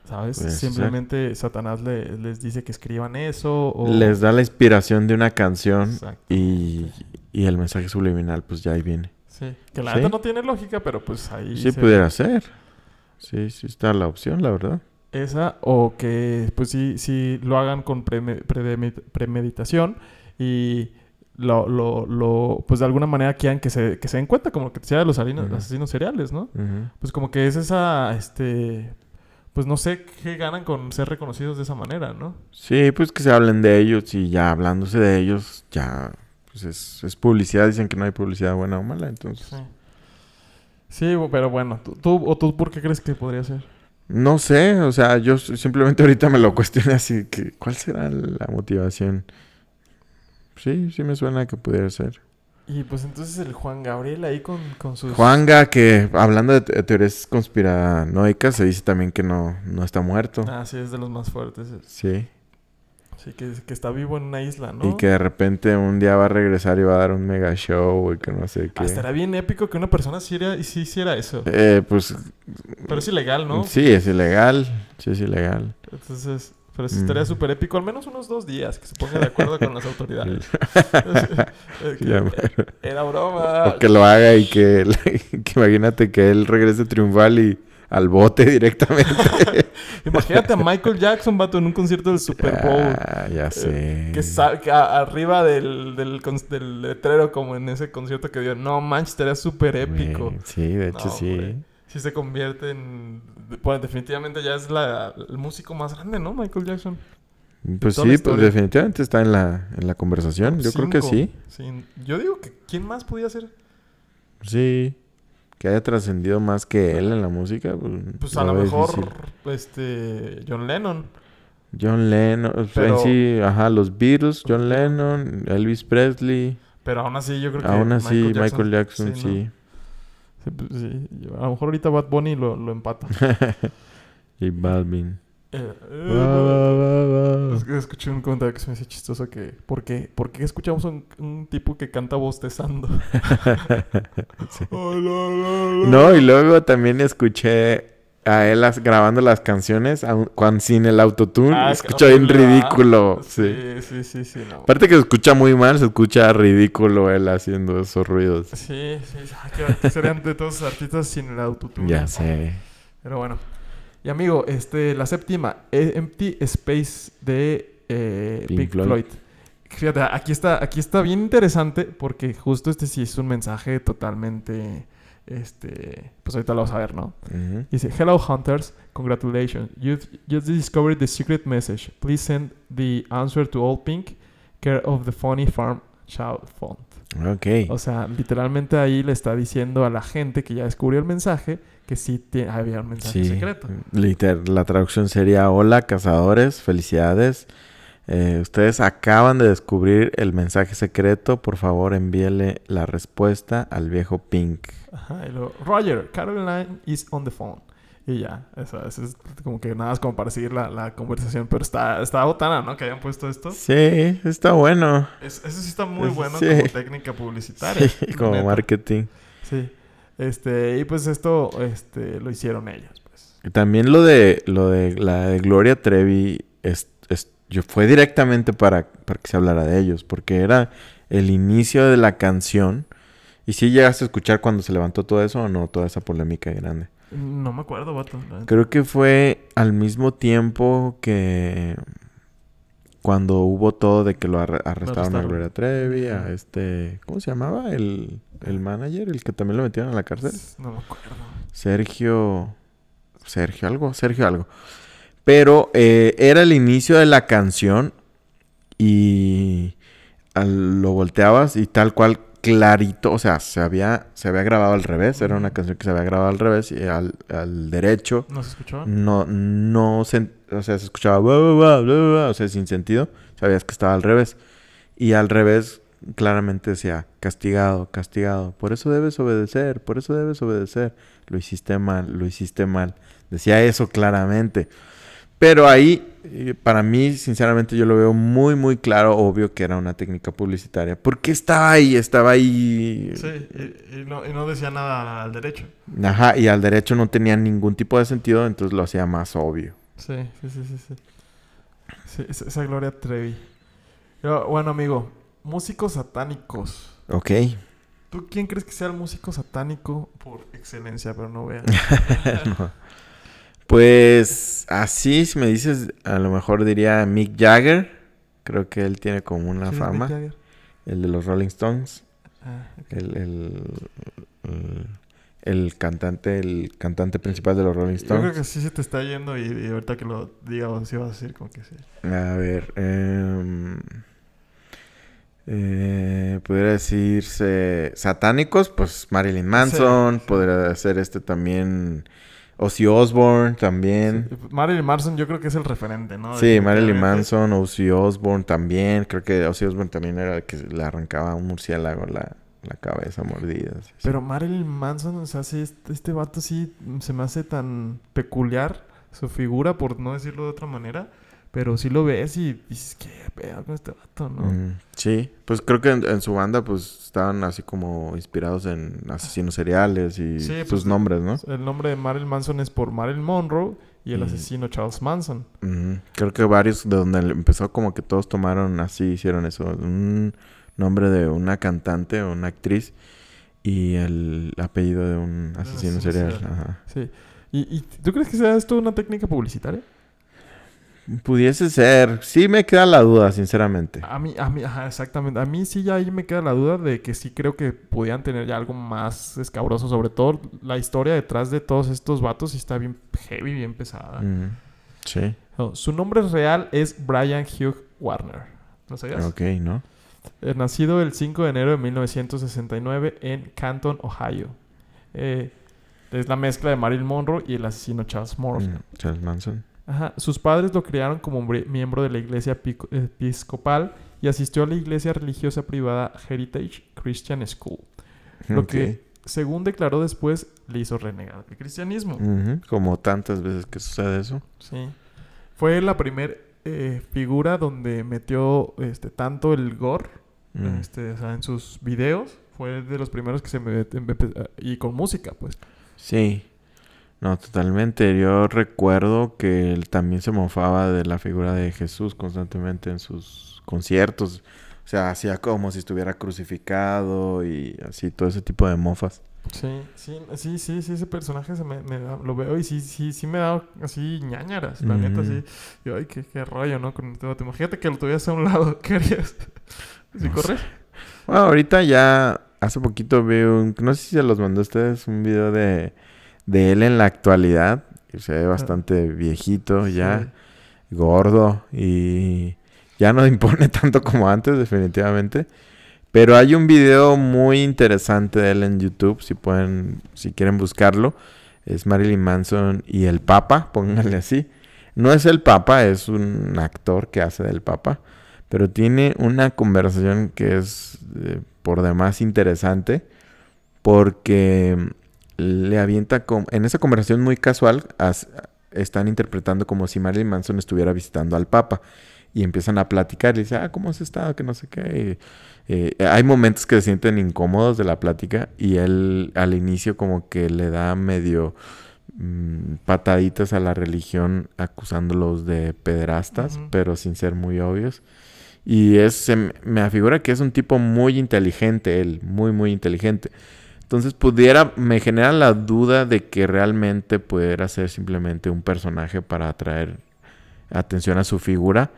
¿Sabes?
Puede ser.
Simplemente Satanás le- les dice que escriban eso o...
Les da la inspiración de una canción y, y el mensaje subliminal, pues ya ahí viene.
Sí. Que la
Sí.
neta no tiene lógica, pero pues ahí...
Sí,
se-
pudiera ser. Sí, sí está la opción, la verdad.
Esa o que pues sí, sí lo hagan con premeditación y lo, lo, lo, pues de alguna manera quieran que se, que se den cuenta, como que sea de los asesinos, asesinos seriales, ¿no? Pues como que es esa, este, pues no sé qué ganan con ser reconocidos de esa manera, ¿no?
Sí, pues que se hablen de ellos y ya hablándose de ellos, ya pues es, es publicidad. Dicen que no hay publicidad buena o mala, entonces.
Sí. Sí, pero bueno, ¿tú, tú- o tú por qué crees que podría ser?
No sé, o sea, yo simplemente ahorita me lo cuestioné así que ¿cuál será la motivación? Sí, sí me suena que pudiera ser.
Y pues entonces el Juan Gabriel ahí con, con sus...
Juanga, que hablando de te- teorías conspiranoicas, se dice también que no, no está muerto.
Ah, sí, es de los más fuertes. es-
Sí.
Sí, que, que está vivo en una isla, ¿no?
Y que de repente un día va a regresar y va a dar un mega show y que no sé qué.
Ah, estará bien épico que una persona sí, era- sí hiciera eso.
Eh, pues
Pero es ilegal, ¿no?
sí, es ilegal. Sí, es ilegal.
Entonces, pero sí estaría
Mm.
súper épico, al menos unos dos días, que se ponga de acuerdo con las autoridades. Que era broma.
O que lo haga y que, que imagínate que él regrese triunfal y al bote directamente.
Imagínate a Michael Jackson, vato, en un concierto del Super Bowl.
Ah, ya sé.
Eh, que, sa- que a- arriba del, del, del letrero, como en ese concierto que dio. No, manches, estaría súper épico.
Sí, de hecho
No,
sí.
hombre. Si se convierte en... Bueno, definitivamente ya es la, el músico más grande, ¿no? Michael Jackson.
Pues sí, pues definitivamente está en la, en la conversación. Yo creo que sí.
Sí. Yo digo que ¿quién más podía ser?
Sí. Que haya trascendido más que él en la música. Pues,
Pues a
lo
mejor,
difícil.
este, John Lennon.
John Lennon. pues,
Pero-
En sí, ajá, los Beatles, John Lennon, Elvis Presley.
Pero aún así yo creo que
Aún así, Michael Jackson, sí.
Sí, pues, sí. A lo mejor ahorita Bad Bunny lo, lo empata.
J Balvin.
Eh, eh, es que escuché un comentario que se me hizo chistoso que... ¿Por qué? ¿Por qué escuchamos un, un tipo que canta bostezando?
Sí.
Oh.
No, y luego también escuché a él as- grabando las canciones aun- cuan- sin el autotune.
Ah,
escucha bien ridículo. Sí.
Sí, sí, sí, sí, no.
Aparte que se escucha muy mal, se escucha ridículo él haciendo esos ruidos.
Sí, sí, ah, ¿qué, qué serían de todos los artistas sin el autotune?
Ya sé.
Pero bueno. Y amigo, este, la séptima, eh, Empty Space de eh,
Pink
Pink,
Floyd.
Floyd. Fíjate, aquí está, aquí está bien interesante porque justo este sí es un mensaje totalmente, este, pues ahorita lo vamos a ver, ¿no?
Ujú.
Dice, Hello Hunters, congratulations. You've just discovered the secret message. Please send the answer to all pink, care of the funny farm child font.
Ok.
O sea, literalmente ahí le está diciendo a la gente que ya descubrió el mensaje que sí había un mensaje
Sí.
secreto.
Liter- la traducción sería: Hola, cazadores, felicidades. Eh, ustedes acaban de descubrir el mensaje secreto. Por favor, envíele la respuesta al viejo Pink.
Ajá, y luego, Roger, Caroline is on the phone. Y ya, eso, eso es como que nada más como para seguir la, la conversación. Pero está, está botana, ¿no? Que hayan puesto esto.
Sí, está bueno.
Es- eso sí está muy bueno
sí.
como técnica publicitaria.
Sí, como
neta.
marketing.
Sí. Este, y pues esto este, lo hicieron ellos, pues.
Y también lo de lo de la de Gloria Trevi es, es- yo fue directamente para, para que se hablara de ellos, porque era el inicio de la canción. ¿Y si llegaste a escuchar cuando se levantó todo eso o no? Toda esa polémica grande.
No me acuerdo, vato.
Creo que fue al mismo tiempo que cuando hubo todo de que lo arre- arrestaron a. Gloria Trevi, a este, ¿cómo se llamaba? El, el manager, el que también lo metieron a la cárcel.
No me acuerdo.
Sergio. Sergio algo, Sergio algo. Pero eh, era el inicio de la canción y al- lo volteabas y tal cual clarito, o sea, se había, se había grabado al revés, era una canción que se había grabado al revés y al, al derecho
¿No se escuchó?
no, no se, o sea, se escuchaba, o sea, sin sentido, sabías que estaba al revés. Y al revés claramente decía, castigado, castigado, por eso debes obedecer, por eso debes obedecer. Lo hiciste mal, lo hiciste mal. Decía eso claramente. Pero ahí, eh, para mí, sinceramente, yo lo veo muy, muy claro, obvio que era una técnica publicitaria. Porque estaba ahí, estaba ahí.
Sí, y, y no, y no decía nada al derecho.
Ajá, y al derecho no tenía ningún tipo de sentido, entonces lo hacía más obvio.
Sí, sí, sí, sí. sí. Sí, esa, esa Gloria Trevi. Pero, bueno, amigo, músicos satánicos.
Ok.
¿Tú quién crees que sea el músico satánico por excelencia? Pero no veas.
No. Pues así, si me dices, a lo mejor diría Mick Jagger. Creo que él tiene como una
¿Quién es Mick
fama.
Jagger?
El de los Rolling Stones.
Ah.
El, el, el, el cantante, el cantante principal de los Rolling
Yo creo
Stones.
que sí se te está yendo y, y ahorita que lo diga, sí vas a decir como que sí.
A ver, em, eh, podría decirse satánicos, pues Marilyn Manson,
sí.
podría ser este también Ozzy Osbourne también.
Sí, Marilyn Manson yo creo que es el referente, ¿no?
Sí, Marilyn. Manson, Ozzy Osbourne también. Creo que Ozzy Osbourne también era el que le arrancaba a un murciélago la, la cabeza mordida. así.
Pero Marilyn Manson, o sea, sí, este, este vato sí se me hace tan peculiar su figura, por no decirlo de otra manera. Pero sí lo ves y dices, ¿qué pedo con este vato, no?
Mm, sí, pues creo que en, en su banda pues estaban así como inspirados en asesinos seriales y
Sí,
sus
pues,
nombres, ¿no?
El nombre de Marilyn Manson es por Marilyn Monroe y el
Mm.
asesino Charles Manson.
Creo que varios de donde empezó como que todos tomaron así, hicieron eso. Un nombre de una cantante o una actriz y el apellido de un asesino
asesino
serial.
serial.
Ajá.
Sí. ¿Y, y tú crees que sea esto una técnica publicitaria?
Pudiese ser. Sí me queda la duda, sinceramente.
A mí, a mí, ajá, exactamente. A mí sí ya ahí me queda la duda de que sí creo que podían tener ya algo más escabroso. Sobre todo la historia detrás de todos estos vatos sí está bien heavy, bien pesada.
Mm, Sí,
No, su nombre real es Brian Hugh Warner. ¿Lo sabías?
ok, ¿no?
Eh, nacido el 5 de enero de 1969 en Canton, Ohio. Eh, es la mezcla de Marilyn Monroe y el asesino Charles Manson.
Mm, Charles Manson.
Ajá. Sus padres lo criaron como miembro de la iglesia episcopal y asistió a la iglesia religiosa privada Heritage Christian School, lo que, según declaró después, le hizo renegar del cristianismo.
Como tantas veces que sucede eso.
Sí. Fue la primera figura donde metió este, tanto el gore
Mm.
este, o sea, en sus videos. Fue de los primeros que se me... empe- Y con música, pues.
Sí. No, totalmente. Yo recuerdo que él también se mofaba de la figura de Jesús constantemente en sus conciertos. O sea, hacía como si estuviera crucificado y así, todo ese tipo de mofas.
Sí, sí, sí, sí, sí, ese personaje se me, me da- lo veo y sí, sí, sí me da así ñañaras, la neta,
Ujú.
sí. Yo, ay, qué, qué rollo, ¿no? Con vato. Imagínate que lo tuvieras a un lado, ¿qué harías? ¿Sí
No
corre?
Bueno, ahorita ya hace poquito vi un, no sé si se los mandó a ustedes, un video de, de él en la actualidad. se ve bastante viejito ya, gordo y ya no impone tanto como antes, definitivamente. Pero hay un video muy interesante de él en YouTube, si pueden, si quieren buscarlo. Es Marilyn Manson y el Papa, pónganle así. No es el Papa, es un actor que hace del Papa. Pero tiene una conversación que es eh, por demás interesante. Porque le avienta. En esa conversación muy casual, as- están interpretando como si Marilyn Manson estuviera visitando al Papa. Y empiezan a platicar. Y dice, ah, ¿cómo has estado? Que no sé qué. Eh, hay momentos que se sienten incómodos de la plática. Y él al inicio como que le da medio mm, pataditas a la religión acusándolos de pederastas, pero sin ser muy obvios. Y es, se me- me afigura que es un tipo muy inteligente, él, muy, muy inteligente. Entonces pudiera, me genera la duda de que realmente pudiera ser simplemente un personaje para atraer atención a su figura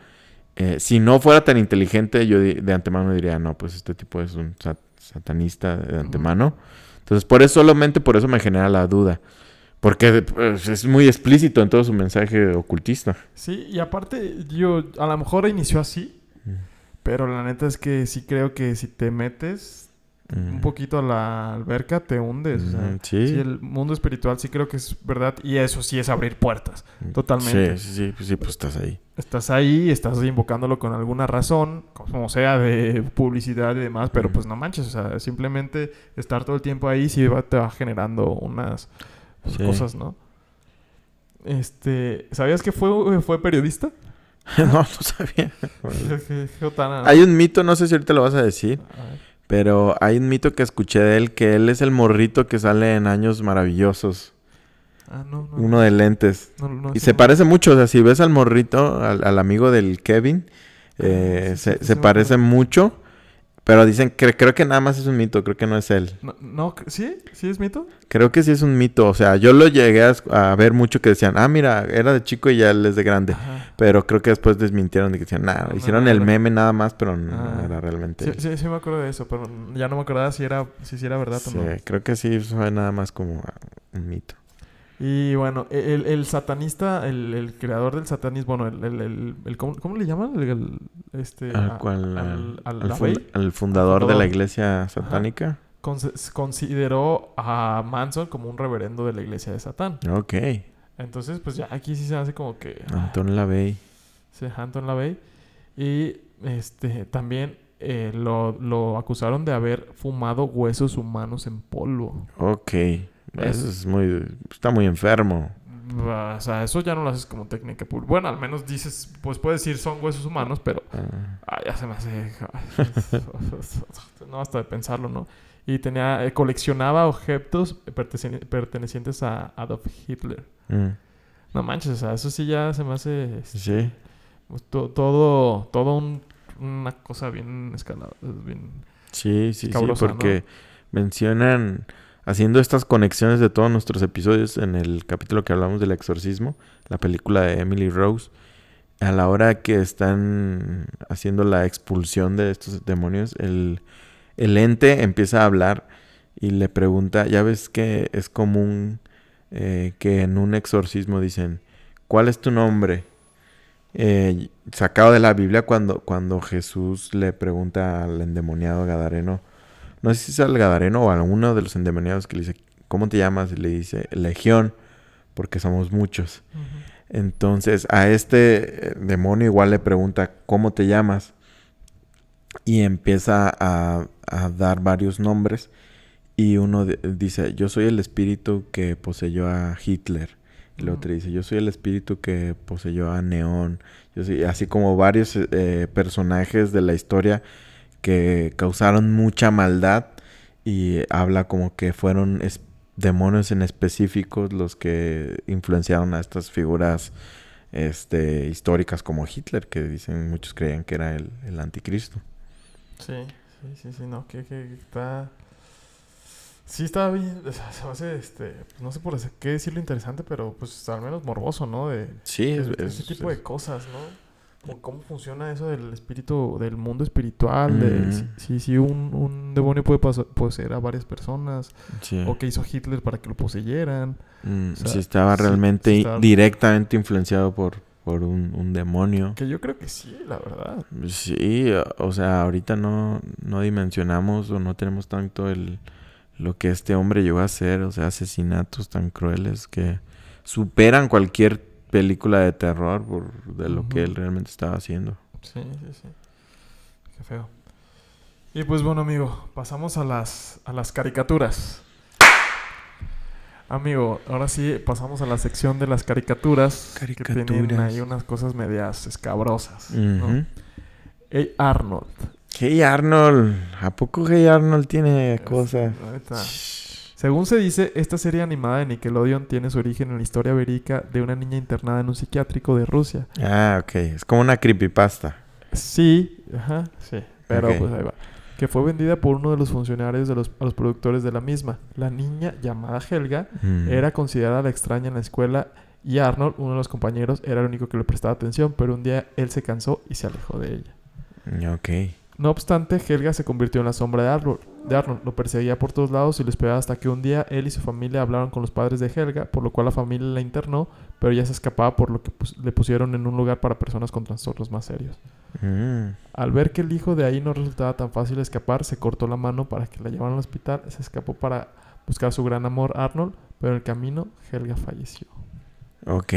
eh, si no fuera tan inteligente, yo de antemano diría, no, pues este tipo es un sat- satanista de antemano. Entonces, por eso, solamente por eso me genera la duda. Porque pues, es muy explícito en todo su mensaje ocultista.
Sí, y aparte, yo a lo mejor inició así,
Mm.
pero la neta es que sí creo que si te metes un poquito a la alberca, te hundes. o sea,
sí.
sí, el mundo espiritual sí creo que es verdad, y eso sí es abrir puertas.
Mm,
totalmente.
Sí, sí, sí, pues, sí, pues estás ahí.
Estás ahí, estás invocándolo con alguna razón, como sea de publicidad y demás, pero pues no manches, o sea, simplemente estar todo el tiempo ahí sí va- te va generando unas pues,
Sí.
cosas, ¿no? Este, ¿sabías que fue, fue periodista?
no, no sabía. Hay un mito, no sé si ahorita lo vas a decir,
A ver.
Pero hay un mito que escuché de él, que él es el morrito que sale en Años Maravillosos.
Ah, no, no.
Uno de lentes.
no, no,
Y se
no.
parece mucho, o sea, si ves al morrito, al, al amigo del Kevin, eh,
Ah, sí,
se,
sí,
se parece mucho, pero dicen que creo que nada más es un mito, creo que no es él.
No, no, ¿sí? ¿Sí es mito?
Creo que sí es un mito, o sea, yo lo llegué a, a ver mucho que decían, ah, mira, era de chico y ya él es de grande.
Ajá.
Pero creo que después desmintieron de que decían, nada,
No,
hicieron
no
el meme nada más, pero no era realmente.
Sí, sí, sí me acuerdo de eso, pero ya no me acordaba si era, si sí era verdad
Sí,
o no.
creo que sí fue nada más como un mito.
Y bueno, e, el, el satanista, el, el creador del satanismo, bueno, el, el, ¿cómo, cómo le llaman? Este,
Al cual-
al-
al,
al-
fundador de la iglesia satánica.
consideró a Manson como un reverendo de la iglesia de Satán.
Ok.
Entonces, pues ya aquí sí se hace como que... ah,
Anton LaVey.
Sí, Anton LaVey. Y este también eh, lo, lo acusaron de haber fumado huesos humanos en polvo.
Ok. Eso es muy... Está muy enfermo.
O sea, eso ya no lo haces como técnica pública. Bueno, al menos dices, pues puedes decir son huesos humanos, pero
Ah,
ya se me hace. no, hasta de pensarlo, ¿no? Y tenía, eh, coleccionaba objetos perteneci- pertenecientes a Adolf Hitler.
mm,
No manches, o sea, eso sí ya se me hace
Sí.
pues, to- todo, todo un- una cosa bien escalada, bien
Sí, sí, sí. Porque mencionan... Haciendo estas conexiones de todos nuestros episodios en el capítulo que hablamos del exorcismo, la película de Emily Rose, a la hora que están haciendo la expulsión de estos demonios, el, ente empieza a hablar y le pregunta, ya ves que es común eh, que en un exorcismo dicen, ¿cuál es tu nombre? Eh, sacado de la Biblia cuando, cuando Jesús le pregunta al endemoniado Gadareno, no sé si es al Gadareno o a uno de los endemoniados que le dice, ¿cómo te llamas? Y le dice, Legión, porque somos muchos. Entonces a este eh, demonio igual le pregunta, ¿cómo te llamas? Y empieza a, a dar varios nombres. Y uno de- dice, yo soy el espíritu que poseyó a Hitler. Y el otro dice, yo soy el espíritu que poseyó a Neón. Yo soy, así como varios eh, personajes de la historia que causaron mucha maldad. Y habla como que fueron demonios en específicos los que influenciaron a estas figuras este, históricas como Hitler, que dicen muchos creían que era el, el anticristo.
Sí, sí, sí, sí, no, que, que está... Sí está bien, o sea, se hace, este, no sé por qué decirlo interesante, pero pues al menos morboso, ¿no? De,
Sí, es,
de
es-
ese tipo
es-
de cosas, ¿no? Cómo funciona eso del espíritu, del mundo espiritual, de si, si, si un, un demonio puede poseer a varias personas,
sí.
o qué hizo Hitler para que lo poseyeran.
Mm,
o sea,
si estaba realmente
estaba-
directamente influenciado por, por un, un demonio.
Que yo creo que sí, la verdad.
Sí, o- o sea, ahorita no, no dimensionamos o no tenemos tanto el lo que este hombre llegó a hacer, o sea, asesinatos tan crueles que superan cualquier película de terror por de lo que él realmente estaba haciendo.
Sí, sí, sí. Qué feo. Y pues bueno, amigo, pasamos a las, a las caricaturas. Amigo, ahora sí pasamos a la sección de las caricaturas. Que tienen
Caricaturas.
ahí unas cosas medias escabrosas. Hey Arnold.
Hey Arnold, ¿a poco Hey Arnold tiene cosas?
La neta. Según se dice, esta serie animada de Nickelodeon tiene su origen en la historia verídica de una niña internada en un psiquiátrico de Rusia.
Ah, ok, es como una creepypasta.
Sí, ajá, sí. Pero pues ahí va. Que fue vendida por uno de los funcionarios de los, a los productores de la misma. La niña, llamada Helga,
Mm.
era considerada la extraña en la escuela Y Arnold, uno de los compañeros, era el único que le prestaba atención, pero un día él se cansó y se alejó de ella.
Ok.
No obstante, Helga se convirtió en la sombra de Arnold. De Arnold lo perseguía por todos lados y lo esperaba hasta que un día él y su familia hablaron con los padres de Helga, por lo cual la familia la internó, pero ella se escapaba por lo que pus- le pusieron en un lugar para personas con trastornos más serios.
Mm.
Al ver que el hijo de ahí no resultaba tan fácil escapar, se cortó la mano para que la llevaran al hospital, se escapó para buscar a su gran amor Arnold, pero en el camino Helga falleció.
Ok.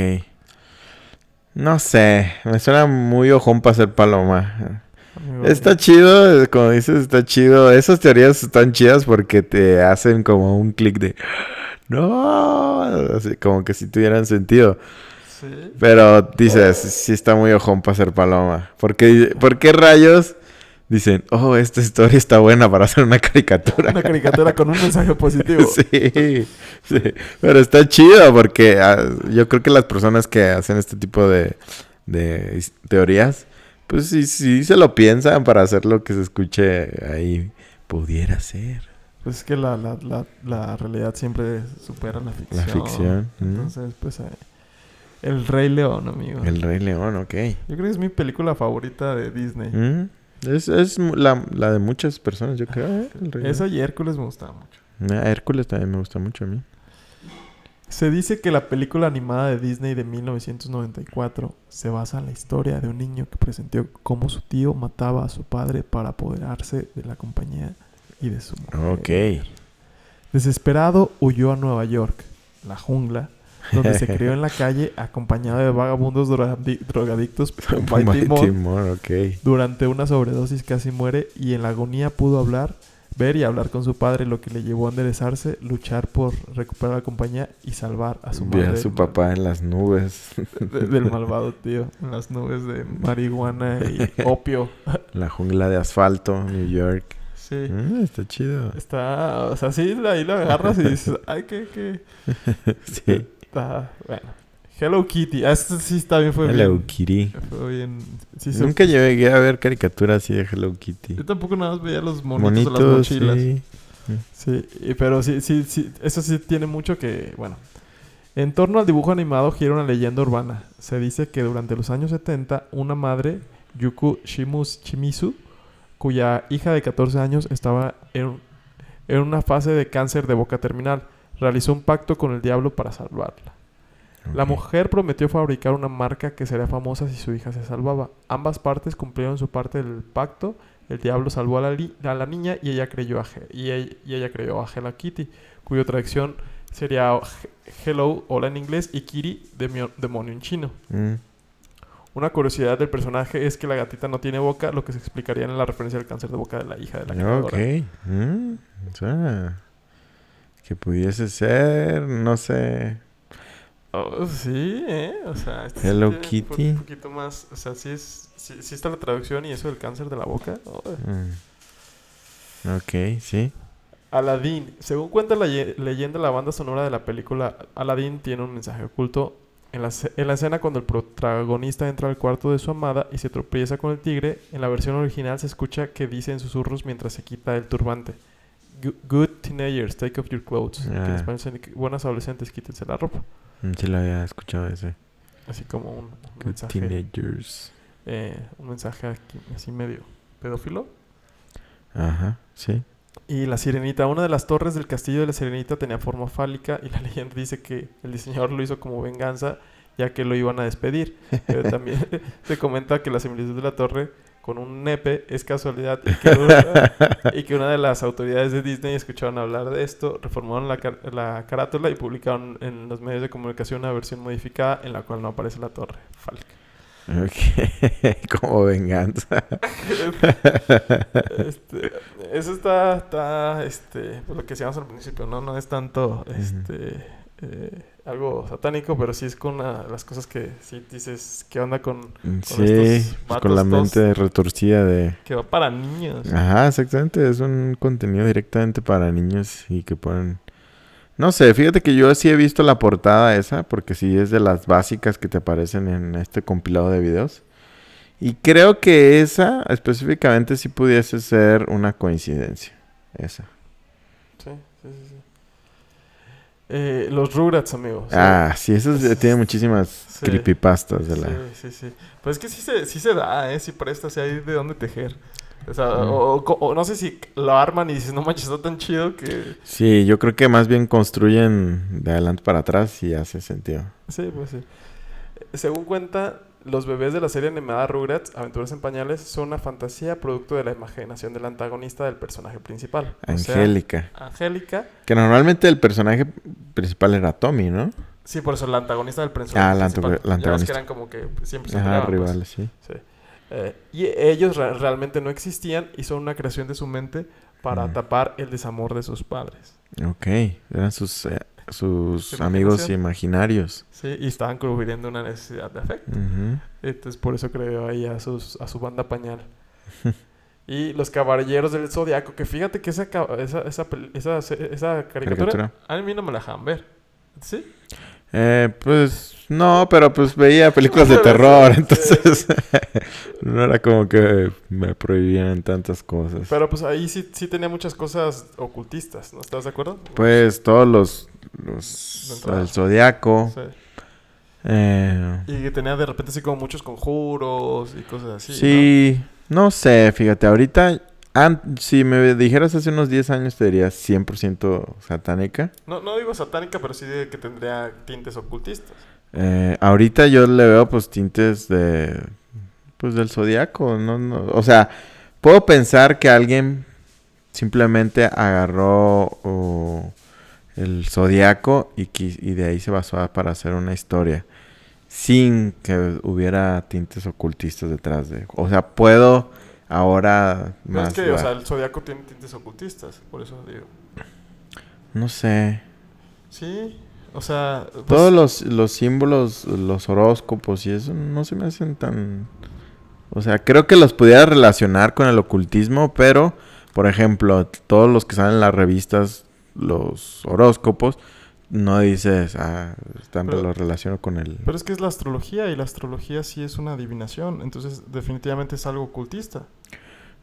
No sé, me suena muy ojón para ser paloma.
Amigo,
Está chido, como dices, está chido. Esas teorías están chidas porque te hacen como un clic de... No, así como que si tuvieran sentido.
Sí.
Pero dices, sí está muy ojón para ser paloma. Porque, ¿Por qué rayos dicen, oh, esta historia está buena para hacer una caricatura?
Una caricatura con un mensaje positivo.
Sí, sí. Pero está chido porque ah, yo creo que las personas que hacen este tipo de, de teorías, pues sí, sí se lo piensan para hacer lo que se escuche ahí. Pudiera ser.
Pues es que la, la, la, la realidad siempre supera la ficción.
La ficción.
Entonces, pues... eh, el Rey León, amigo.
El Rey León, ok.
Yo creo que es mi película favorita de Disney.
Mm. Es, es la, la de muchas personas, yo creo. ¿eh? El Rey
Esa y Hércules me gustaba mucho.
Ah, Hércules también me gusta mucho a mí.
Se dice que la película animada de Disney de 1994 se basa en la historia de un niño que presenció cómo su tío mataba a su padre para apoderarse de la compañía y de su mujer.
Ok.
Desesperado huyó a Nueva York, la jungla, donde se crió en la calle acompañado de vagabundos drogadi- drogadictos con Mighty
Mighty
Mo.
More, ok.
Durante una sobredosis casi muere y en la agonía pudo hablar, ver y hablar con su padre, lo que le llevó a enderezarse, luchar por recuperar la compañía y salvar a su madre.
a su papá en las nubes.
de- del malvado tío, en las nubes de marihuana y opio.
La jungla de asfalto, New York.
Sí.
Mm, está chido.
Está, o sea, sí, ahí lo agarras y dices, ay, que, que.
Sí.
Está, bueno. Hello Kitty, ah, este sí está bien, fue
Hello
bien.
Kitty.
Fue bien. Sí, se-
Nunca llegué a ver caricaturas así de Hello Kitty.
Yo tampoco nada más veía los monitos, de las
Monitos,
mochilas.
sí.
Sí, y- pero sí, sí, sí, eso sí tiene mucho que, bueno. En torno al dibujo animado gira una leyenda urbana. Se dice que durante los años 70, una madre, Yuku Shimus Shimizu, cuya hija de 14 años estaba en, en una fase de cáncer de boca terminal, realizó un pacto con el diablo para salvarla. La mujer prometió fabricar una marca que sería famosa si su hija se salvaba. Ambas partes cumplieron su parte del pacto. El diablo salvó a la, li- a la niña y ella creyó a He- y ella, y ella creyó a Hello Kitty, cuya traducción sería He- Hello, hola en inglés, y Kitty, demonio en chino.
Mm.
Una curiosidad del personaje es que la gatita no tiene boca, lo que se explicaría en la referencia al cáncer de boca de la hija de la creadora.
Ok. Mm, que pudiese ser, no sé.
Oh, sí, ¿eh? O sea, este
Hello Kitty.
Un poquito más, o sea, sí, es, sí, sí está la traducción y eso del cáncer de la boca. Oh.
Mm. Ok, sí.
Aladdin. Según cuenta la ye- leyenda, la banda sonora de la película Aladdin tiene un mensaje oculto. En la, ce- en la escena cuando el protagonista entra al cuarto de su amada y se tropieza con el tigre, en la versión original se escucha que dice en susurros mientras se quita el turbante. "Gu- Good teenagers, take off your clothes. Que en
Ah.
español buenas adolescentes, quítense la ropa.
Mm, Sí lo había escuchado ese.
Así como un, mensaje.
Teenagers.
eh, un mensaje aquí, así medio pedófilo.
Ajá, sí.
Y la sirenita, una de las torres del castillo de la sirenita tenía forma fálica y la leyenda dice que el diseñador lo hizo como venganza ya que lo iban a despedir. Pero también se comenta que la similitud de la torre con un nepe es casualidad y que, una, y que una de las autoridades de Disney escucharon hablar de esto, reformaron la, car- la carátula y publicaron en los medios de comunicación una versión modificada en la cual no aparece la torre.
Ok. como venganza.
Este, eso está, está, este, pues lo que decíamos al principio, ¿no? No es tanto, este, eh, algo satánico, pero sí es con una las cosas que sí dices, ¿qué onda con,
Sí,
estos
pues con la mente retorcida de...
que va para niños?
Ajá, exactamente. Es un contenido directamente para niños y que ponen... No sé, fíjate que yo sí he visto la portada esa, porque sí es de las básicas que te aparecen en este compilado de videos. Y creo que esa específicamente sí pudiese ser una coincidencia. Esa.
Sí. Eh, los Rugrats, amigos.
Ah, sí, eso es- tiene muchísimas
Sí.
creepypastas de la...
Sí, sí, sí. Pues es que sí se, sí se da, ¿eh? Sí presta, sí hay de dónde tejer. O sea,
Mm.
o, o- o no sé si lo arman y dices, no manches, está tan chido que...
Sí, yo creo que más bien construyen de adelante para atrás y hace sentido.
Sí, pues sí. Según cuenta, los bebés de la serie animada Rugrats, Aventuras en Pañales, son una fantasía producto de la imaginación del antagonista del personaje principal. O sea,
Angélica.
Angélica.
Que normalmente el personaje principal era Tommy, ¿no?
Sí, por eso la antagonista del personaje
Ah,
principal. Ya ves
antagonista.
que eran como que siempre se
Ajá,
peleaban, pues.
rivales, sí.
Sí. Eh, y ellos re- realmente no existían y son una creación de su mente para
Mm.
tapar el desamor de sus padres.
Ok, eran sus, eh, sus
Su
amigos imaginarios.
Sí, y estaban cubriendo una necesidad de afecto. Entonces por eso creó ahí a, sus, a su banda pañal. y los caballeros del zodiaco, que fíjate que esa, esa, esa, esa caricatura,
Caricatura.
a mí no me la dejan ver. ¿Sí?
Eh, pues no, pero pues veía películas de terror, entonces no era como que me prohibían tantas cosas.
Pero pues ahí sí, sí tenía muchas cosas ocultistas, ¿no estás de acuerdo?
Pues todos los, los el zodiaco,
Sí.
eh,
Y que tenía de repente así como muchos conjuros y cosas así.
sí, ¿no? sé, fíjate, ahorita si me dijeras hace unos 10 años te diría 100% satánica.
¿no? no, digo satánica, pero sí de que tendría tintes ocultistas.
Eh, ahorita yo le veo pues tintes de pues del zodiaco, no, no, o sea, puedo pensar que alguien simplemente agarró el zodiaco y, de ahí se basó para hacer una historia sin que hubiera tintes ocultistas detrás de, o sea, puedo ahora más
es que, o sea, el zodiaco tiene tintes ocultistas, por eso digo.
no sé,
Sí, o sea... pues,
Todos los, los símbolos, los horóscopos y eso no se me hacen tan... O sea, creo que los pudiera relacionar con el ocultismo, pero, por ejemplo, todos los que salen en las revistas, los horóscopos, no dices, ah, están,
Pero-
lo relaciono con el...
Pero es que es la astrología y la astrología sí es una adivinación, entonces definitivamente es algo ocultista.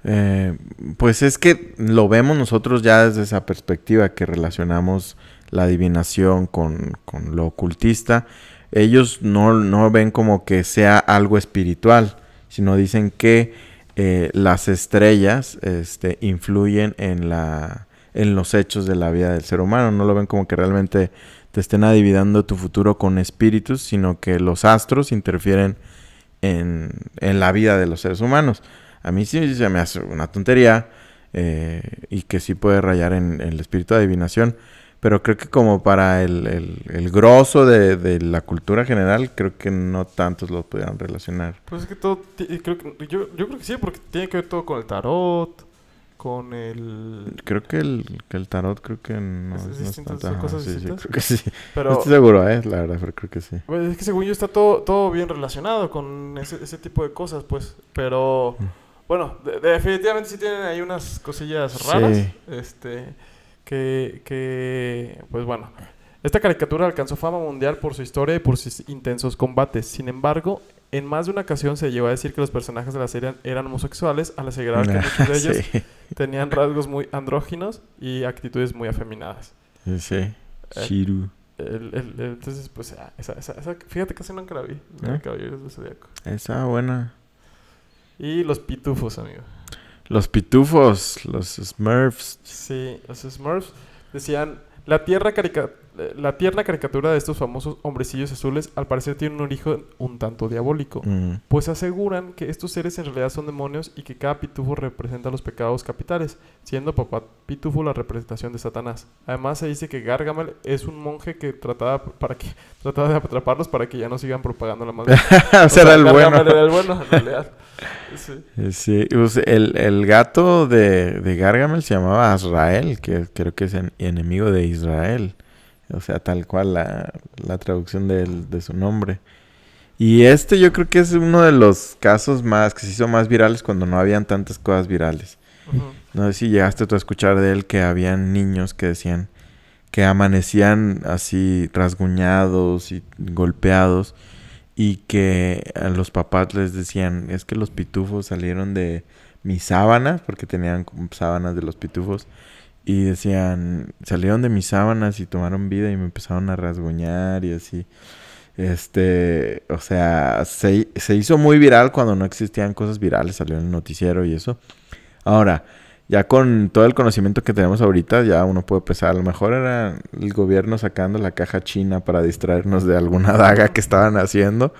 Eh, pues es que lo vemos nosotros ya desde esa perspectiva que relacionamos la adivinación con, con lo ocultista. Ellos no, no ven como que sea algo espiritual, sino dicen que eh, las estrellas este, influyen en, la, en los hechos de la vida del ser humano. No lo ven como que realmente te estén adivinando tu futuro con espíritus, sino que los astros interfieren en, en la vida de los seres humanos. A mí sí se me hace una tontería eh, y que sí puede rayar en, el espíritu de adivinación. Pero creo que como para el, el, grosso de, de la cultura general, creo que no tantos lo pudieran relacionar.
Pues es que todo, creo que, yo, yo creo que sí, porque tiene que ver todo con el tarot, con el...
Creo que el, que el tarot creo que no
¿Es- es
no
distinto? ¿Son
ajá,
cosas
sí, sí, creo que sí. No
Pero
estoy seguro, eh, la verdad, pero creo que sí.
pues, es que según yo está todo, todo bien relacionado con ese, ese tipo de cosas, pues. Pero,
Mm.
bueno, de- definitivamente sí tienen ahí unas cosillas raras.
Sí.
Este, que, que, pues bueno. Esta caricatura alcanzó fama mundial por su historia y por sus intensos combates. Sin embargo, en más de una ocasión se llegó a decir que los personajes de la serie eran homosexuales al asegurar que muchos de ellos
sí,
tenían rasgos muy andróginos y actitudes muy afeminadas.
sí, sí. Shiru.
El- el- el- entonces, pues, ah, esa, esa, esa- fíjate, casi nunca la vi.
¿No?
Caballeros del Zodiaco.
Esa buena.
Y los pitufos, amigo.
Los pitufos, los Smurfs.
Sí, los Smurfs decían, la tierra carica- eh, la tierna caricatura de estos famosos hombrecillos azules al parecer tiene un origen un tanto diabólico.
Mm.
Pues aseguran que estos seres en realidad son demonios y que cada pitufo representa los pecados capitales, siendo papá pitufo la representación de Satanás. Además se dice que Gargamel es un monje que trataba para que trataba de atraparlos para que ya no sigan propagando la maldad.
o sea, era el bueno.
Era el bueno, en realidad. Sí.
Sí, pues, el, el gato de, de Gargamel se llamaba Azrael, que creo que es en- enemigo de Israel. O sea, tal cual la, la traducción del- de su nombre. Y este yo creo que es uno de los casos más que se hizo más virales cuando no habían tantas cosas virales. No sé si llegaste tú a escuchar de él que habían niños que decían que amanecían así rasguñados y golpeados y que a los papás les decían, es que los pitufos salieron de mis sábanas, porque tenían sábanas de los pitufos, y decían, salieron de mis sábanas y tomaron vida y me empezaron a rasguñar y así. Este, o sea, se, se hizo muy viral cuando no existían cosas virales, salió en el noticiero y eso. Ahora, ya con todo el conocimiento que tenemos ahorita, ya uno puede pensar, a lo mejor era el gobierno sacando la caja china para distraernos de alguna daga que estaban haciendo,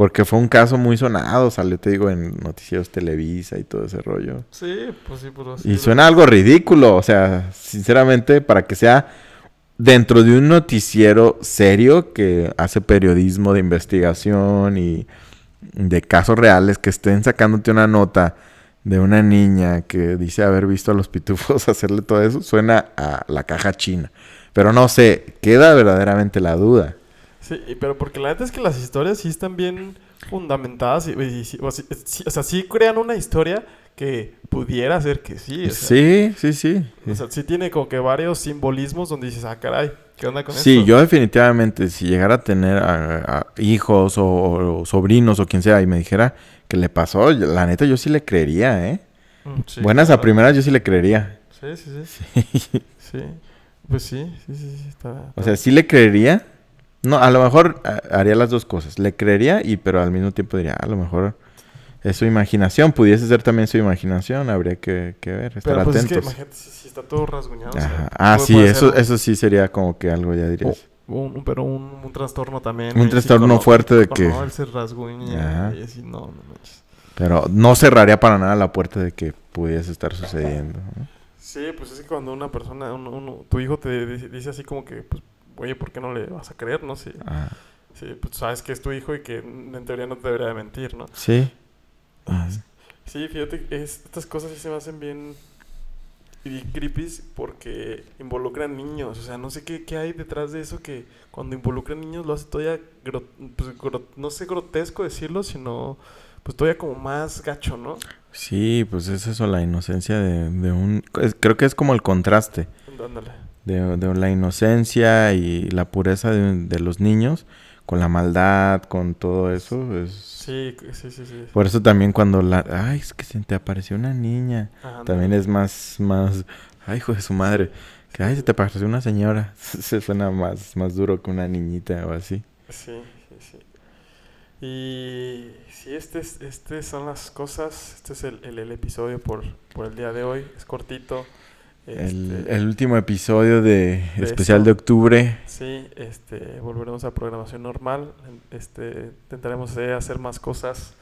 porque fue un caso muy sonado, salió, te digo, en noticieros Televisa y todo ese rollo.
Sí, pues sí, pero
Y suena algo ridículo, o sea, sinceramente, para que sea dentro de un noticiero serio que hace periodismo de investigación y de casos reales, que estén sacándote una nota de una niña que dice haber visto a los pitufos hacerle todo eso, suena a la caja china. Pero no sé, queda verdaderamente la duda.
Sí, pero porque la neta es que las historias sí están bien fundamentadas y, y sí- o, sí- sí- sea, sí crean una historia que pudiera ser que sí. O sea,
Sí, sí, sí.
O sea, sí tiene como que varios simbolismos donde dices, ah, caray, ¿qué onda con
Sí,
esto?
yo definitivamente, si llegara a tener a- a hijos o, o sobrinos o quien sea y me dijera que le pasó, la neta yo sí le creería, ¿eh?
Mm, sí,
Buenas a primeras yo sí le creería.
Sí, sí, sí. Sí. Pues sí, sí, sí, sí, está...
O sea, sí le creería. No, a lo mejor a- haría las dos cosas. Le creería y pero al mismo tiempo diría, a lo mejor es su imaginación. Pudiese ser también su imaginación. Habría que, que ver, estar
Pero pues es que imagínate si, si está todo rasguñado. o sea.
Ah, sí, eso,
ser
eso sí sería como que algo ya dirías.
Un, un- pero un, un trastorno también.
Un
eh,
trastorno fuerte de que-
No, él se rasguña
Ajá.
y así, no, no manches.
Pero no cerraría para nada la puerta de que pudiese estar sucediendo. ¿no?
Sí, pues es que cuando una persona, un- uno- tu hijo te dice, dice así como que, pues, oye, ¿por qué no le vas a creer, no? Sí,
Ah,
pues sabes que es tu hijo y que en teoría no te debería de mentir, ¿no?
sí.
Sí, fíjate, es- estas cosas sí se me hacen bien y creepy porque involucran niños. O sea, no sé qué, qué hay detrás de eso que cuando involucran niños lo hace todavía, pues, no sé grotesco decirlo, sino pues todavía como más gacho, ¿no?
Sí, pues es eso, la inocencia de, de un... es- creo que es como el contraste.
Ándale.
De, de la inocencia y la pureza de, de los niños con la maldad, con todo eso. Es...
Sí, sí, sí, sí.
Por eso también cuando la... Ay, es que se te apareció una niña. También es más, más... Ay, hijo de su madre. Que, ay, se te apareció una señora. Se suena más, más duro que una niñita o así.
Sí, sí, sí. Y sí, este, es- este son las cosas. Este es el, el- el episodio por, por el día de hoy. Es cortito.
El,
Este,
el último episodio de,
De
especial
esto.
de octubre.
Sí, este, volveremos a programación normal. Este, intentaremos hacer más cosas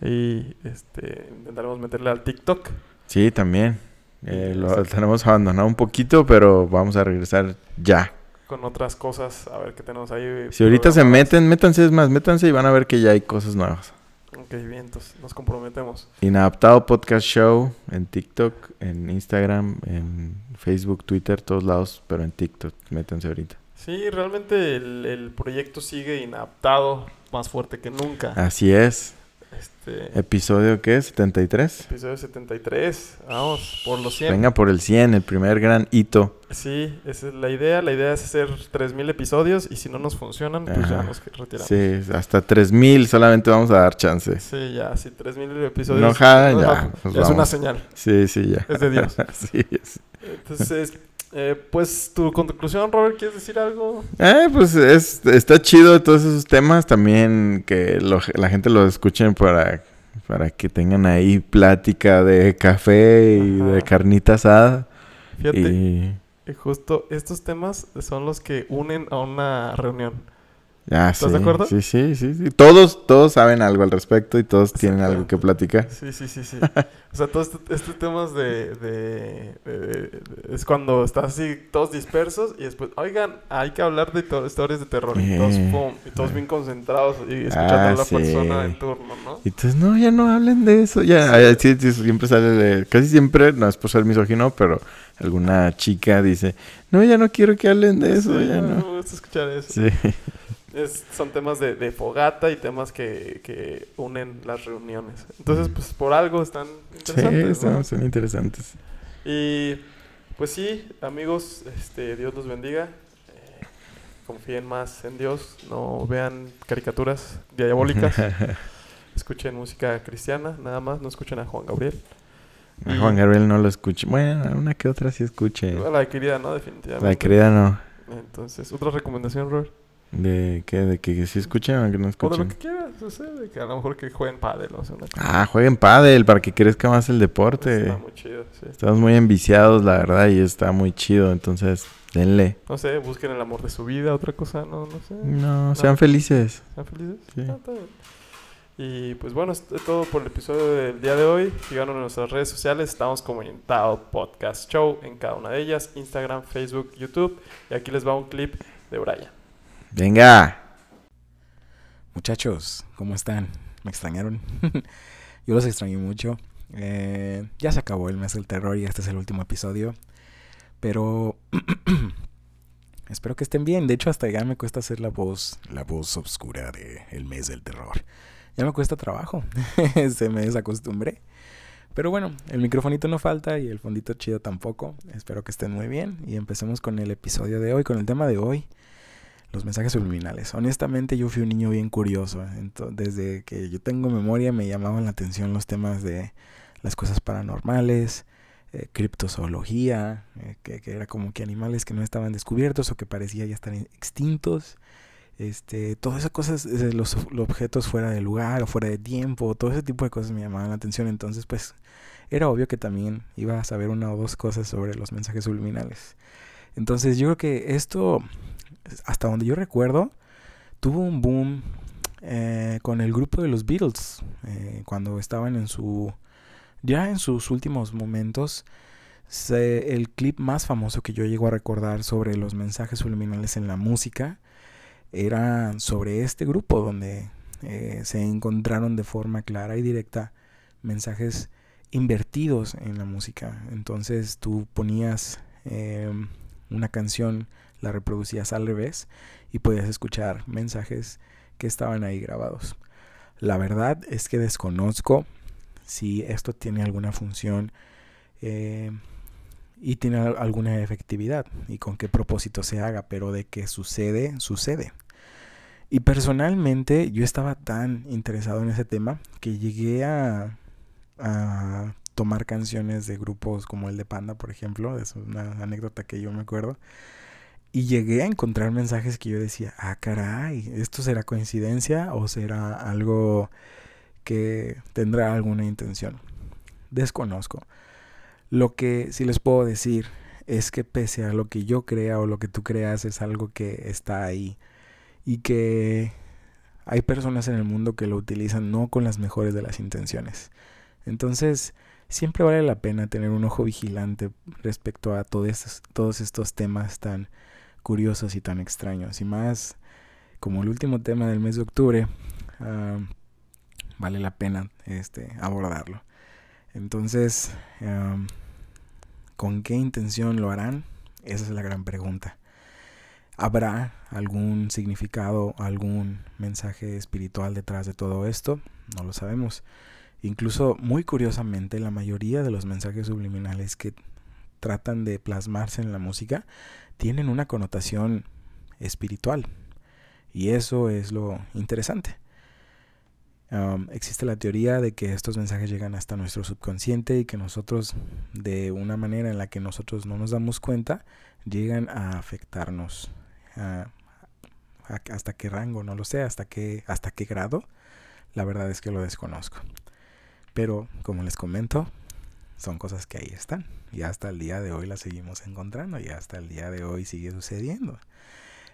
y este, intentaremos meterle al TikTok.
Sí, también. Eh, lo tenemos abandonado un poquito, pero vamos a regresar ya.
con otras cosas, a ver qué tenemos ahí.
Si ahorita se meten, métanse, es más, métanse y van a ver que ya hay cosas nuevas.
Ok, bien, entonces nos comprometemos.
Inadaptado Podcast Show en TikTok, en Instagram, en Facebook, Twitter, todos lados, pero en TikTok, métanse ahorita.
Sí, realmente el, el proyecto sigue inadaptado, más fuerte que nunca.
Así es.
Este,
Episodio, ¿qué es? 73.
episodio 73, vamos, por los 100.
Venga por el 100, el primer gran hito.
Sí, esa es la idea. La idea es hacer 3000 episodios y si no nos funcionan, pues ya
Ajá.
nos retiramos.
Sí, hasta 3000 solamente vamos a dar chance.
Sí, ya, si 3000 episodios.
No ya,
no, ya es una señal.
Sí, sí, ya.
Es de Dios.
Así es.
Entonces, eh, pues tu conclusión, Robert, ¿quieres decir algo?
Eh, pues es, está chido todos esos temas. También que lo- la gente lo escuchen para, para que tengan ahí plática de café y
Ajá.
de carnita asada.
Fíjate,
Y
justo estos temas son los que unen a una reunión.
Ya,
¿Estás
sí,
de acuerdo?
Sí, sí, sí, sí. Todos, todos saben algo al respecto y todos tienen algo que platicar.
Sí, sí, sí, sí. O sea, todos este- estos temas de, de- de- de- Es cuando estás así todos dispersos y después, oigan, hay que hablar de to- historias de terror. Y todos,
Eh.
pum, y todos bien concentrados y escuchando
Ah,
a la
sí.
persona en turno, ¿no?
Y entonces, no, ya no hablen de eso. Ya, ah, sí, siempre sale, de- casi siempre, no es por ser misógino, pero alguna chica dice, no, ya no quiero que hablen de eso, ya
no
no.
me gusta escuchar eso.
Sí,
Es- son temas de, de fogata y temas que, que unen las reuniones. Entonces, pues por algo están
sí,
interesantes. ¿no?
son, son interesantes.
Y pues sí, amigos, este, Dios los bendiga. Eh, confíen más en Dios, no vean caricaturas diabólicas. escuchen música cristiana, nada más, no escuchen a Juan Gabriel.
A Juan Gabriel no lo escuché. Bueno, una que otra sí escuché.
La querida, ¿no? Definitivamente.
La querida no.
Entonces, otra recomendación, Robert.
¿De qué? ¿De que sí escuchen o que no escuchen?
lo que quieras, o sea, de que a lo mejor que jueguen pádel, o sea, una
Ah, jueguen pádel para que crezca más el deporte.
Está muy chido, sí.
Estamos muy enviciados, la verdad, y está muy chido. Entonces, denle.
No sé, busquen el amor de su vida, otra cosa, no, no sé.
No, sean felices.
¿Están felices?
Sí.
Ah, está bien. Y pues bueno, es todo por el episodio del día de hoy. Síganos en nuestras redes sociales. Estamos como en Tao Podcast Show en cada una de ellas: Instagram, Facebook, YouTube. Y aquí les va un clip de Brian.
Venga.
Muchachos, ¿cómo están? ¿Me extrañaron? Yo los extrañé mucho. Eh, ya se acabó el mes del terror y este es el último episodio. Pero espero que estén bien. De hecho, hasta ya me cuesta hacer la voz, la voz oscura de el mes del terror. Ya me cuesta trabajo. se me desacostumbré. Pero bueno, el microfonito no falta y el fondito chido tampoco. Espero que estén muy bien y empecemos con el episodio de hoy, con el tema de hoy los mensajes subliminales. Honestamente, yo fui un niño bien curioso. Ento- desde que yo tengo memoria, me llamaban la atención los temas de las cosas paranormales, eh, criptozoología, eh, que, que era como que animales que no estaban descubiertos o que parecía ya estar extintos. Este, todas esas cosas, eh, los, los objetos fuera de lugar o fuera de tiempo, todo ese tipo de cosas me llamaban la atención. Entonces, pues, era obvio que también iba a saber una o dos cosas sobre los mensajes subliminales. Entonces, yo creo que esto hasta donde yo recuerdo, tuvo un boom eh, con el grupo de los Beatles, eh, cuando estaban en su, ya en sus últimos momentos. se- el clip más famoso que yo llego a recordar sobre los mensajes subliminales en la música era sobre este grupo donde eh, se encontraron de forma clara y directa mensajes invertidos en la música. Entonces tú ponías em, una canción la reproducías al revés y podías escuchar mensajes que estaban ahí grabados. La verdad es que desconozco si esto tiene alguna función eh, y tiene al- alguna efectividad y con qué propósito se haga, pero de que sucede, sucede. Y personalmente yo estaba tan interesado en ese tema que llegué a, a tomar canciones de grupos como el de Panda, por ejemplo, es una anécdota que yo me acuerdo. Y llegué a encontrar mensajes que yo decía, ah, caray, ¿esto será coincidencia o será algo que tendrá alguna intención? Desconozco. Lo que sí les puedo decir es que pese a lo que yo crea o lo que tú creas es algo que está ahí y que hay personas en el mundo que lo utilizan no con las mejores de las intenciones. Entonces, siempre vale la pena tener un ojo vigilante respecto a todos estos, todos estos temas tan curiosos y tan extraños. Y más, como el último tema del mes de octubre, ah, vale la pena este, abordarlo. Entonces, am, ¿con qué intención lo harán? Esa es la gran pregunta. ¿Habrá algún significado, algún mensaje espiritual detrás de todo esto? No lo sabemos. Incluso, muy curiosamente, la mayoría de los mensajes subliminales que tratan de plasmarse en la música tienen una connotación espiritual. Y eso es lo interesante. Existe la teoría de que estos mensajes llegan hasta nuestro subconsciente y que nosotros, de una manera en la que nosotros no nos damos cuenta, llegan a afectarnos. Hasta qué rango, no lo sé, hasta qué, hasta qué grado, la verdad es que lo desconozco. Pero, como les comento, son cosas que ahí están. Y hasta el día de hoy las seguimos encontrando y hasta el día de hoy sigue sucediendo.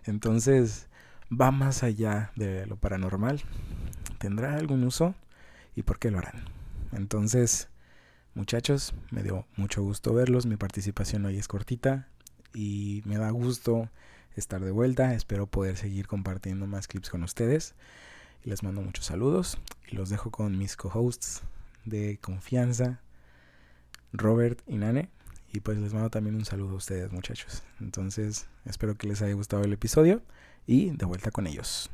Entonces, va más allá de lo paranormal. ¿Tendrá algún uso? ¿Y por qué lo harán? Entonces, muchachos, me dio mucho gusto verlos. Mi participación hoy es cortita y me da gusto estar de vuelta. Espero poder seguir compartiendo más clips con ustedes. Les mando muchos saludos y los dejo con mis co-hosts de confianza, Robert y Nane. Y pues les mando también un saludo a ustedes muchachos. Entonces espero que les haya gustado el episodio y de vuelta con ellos.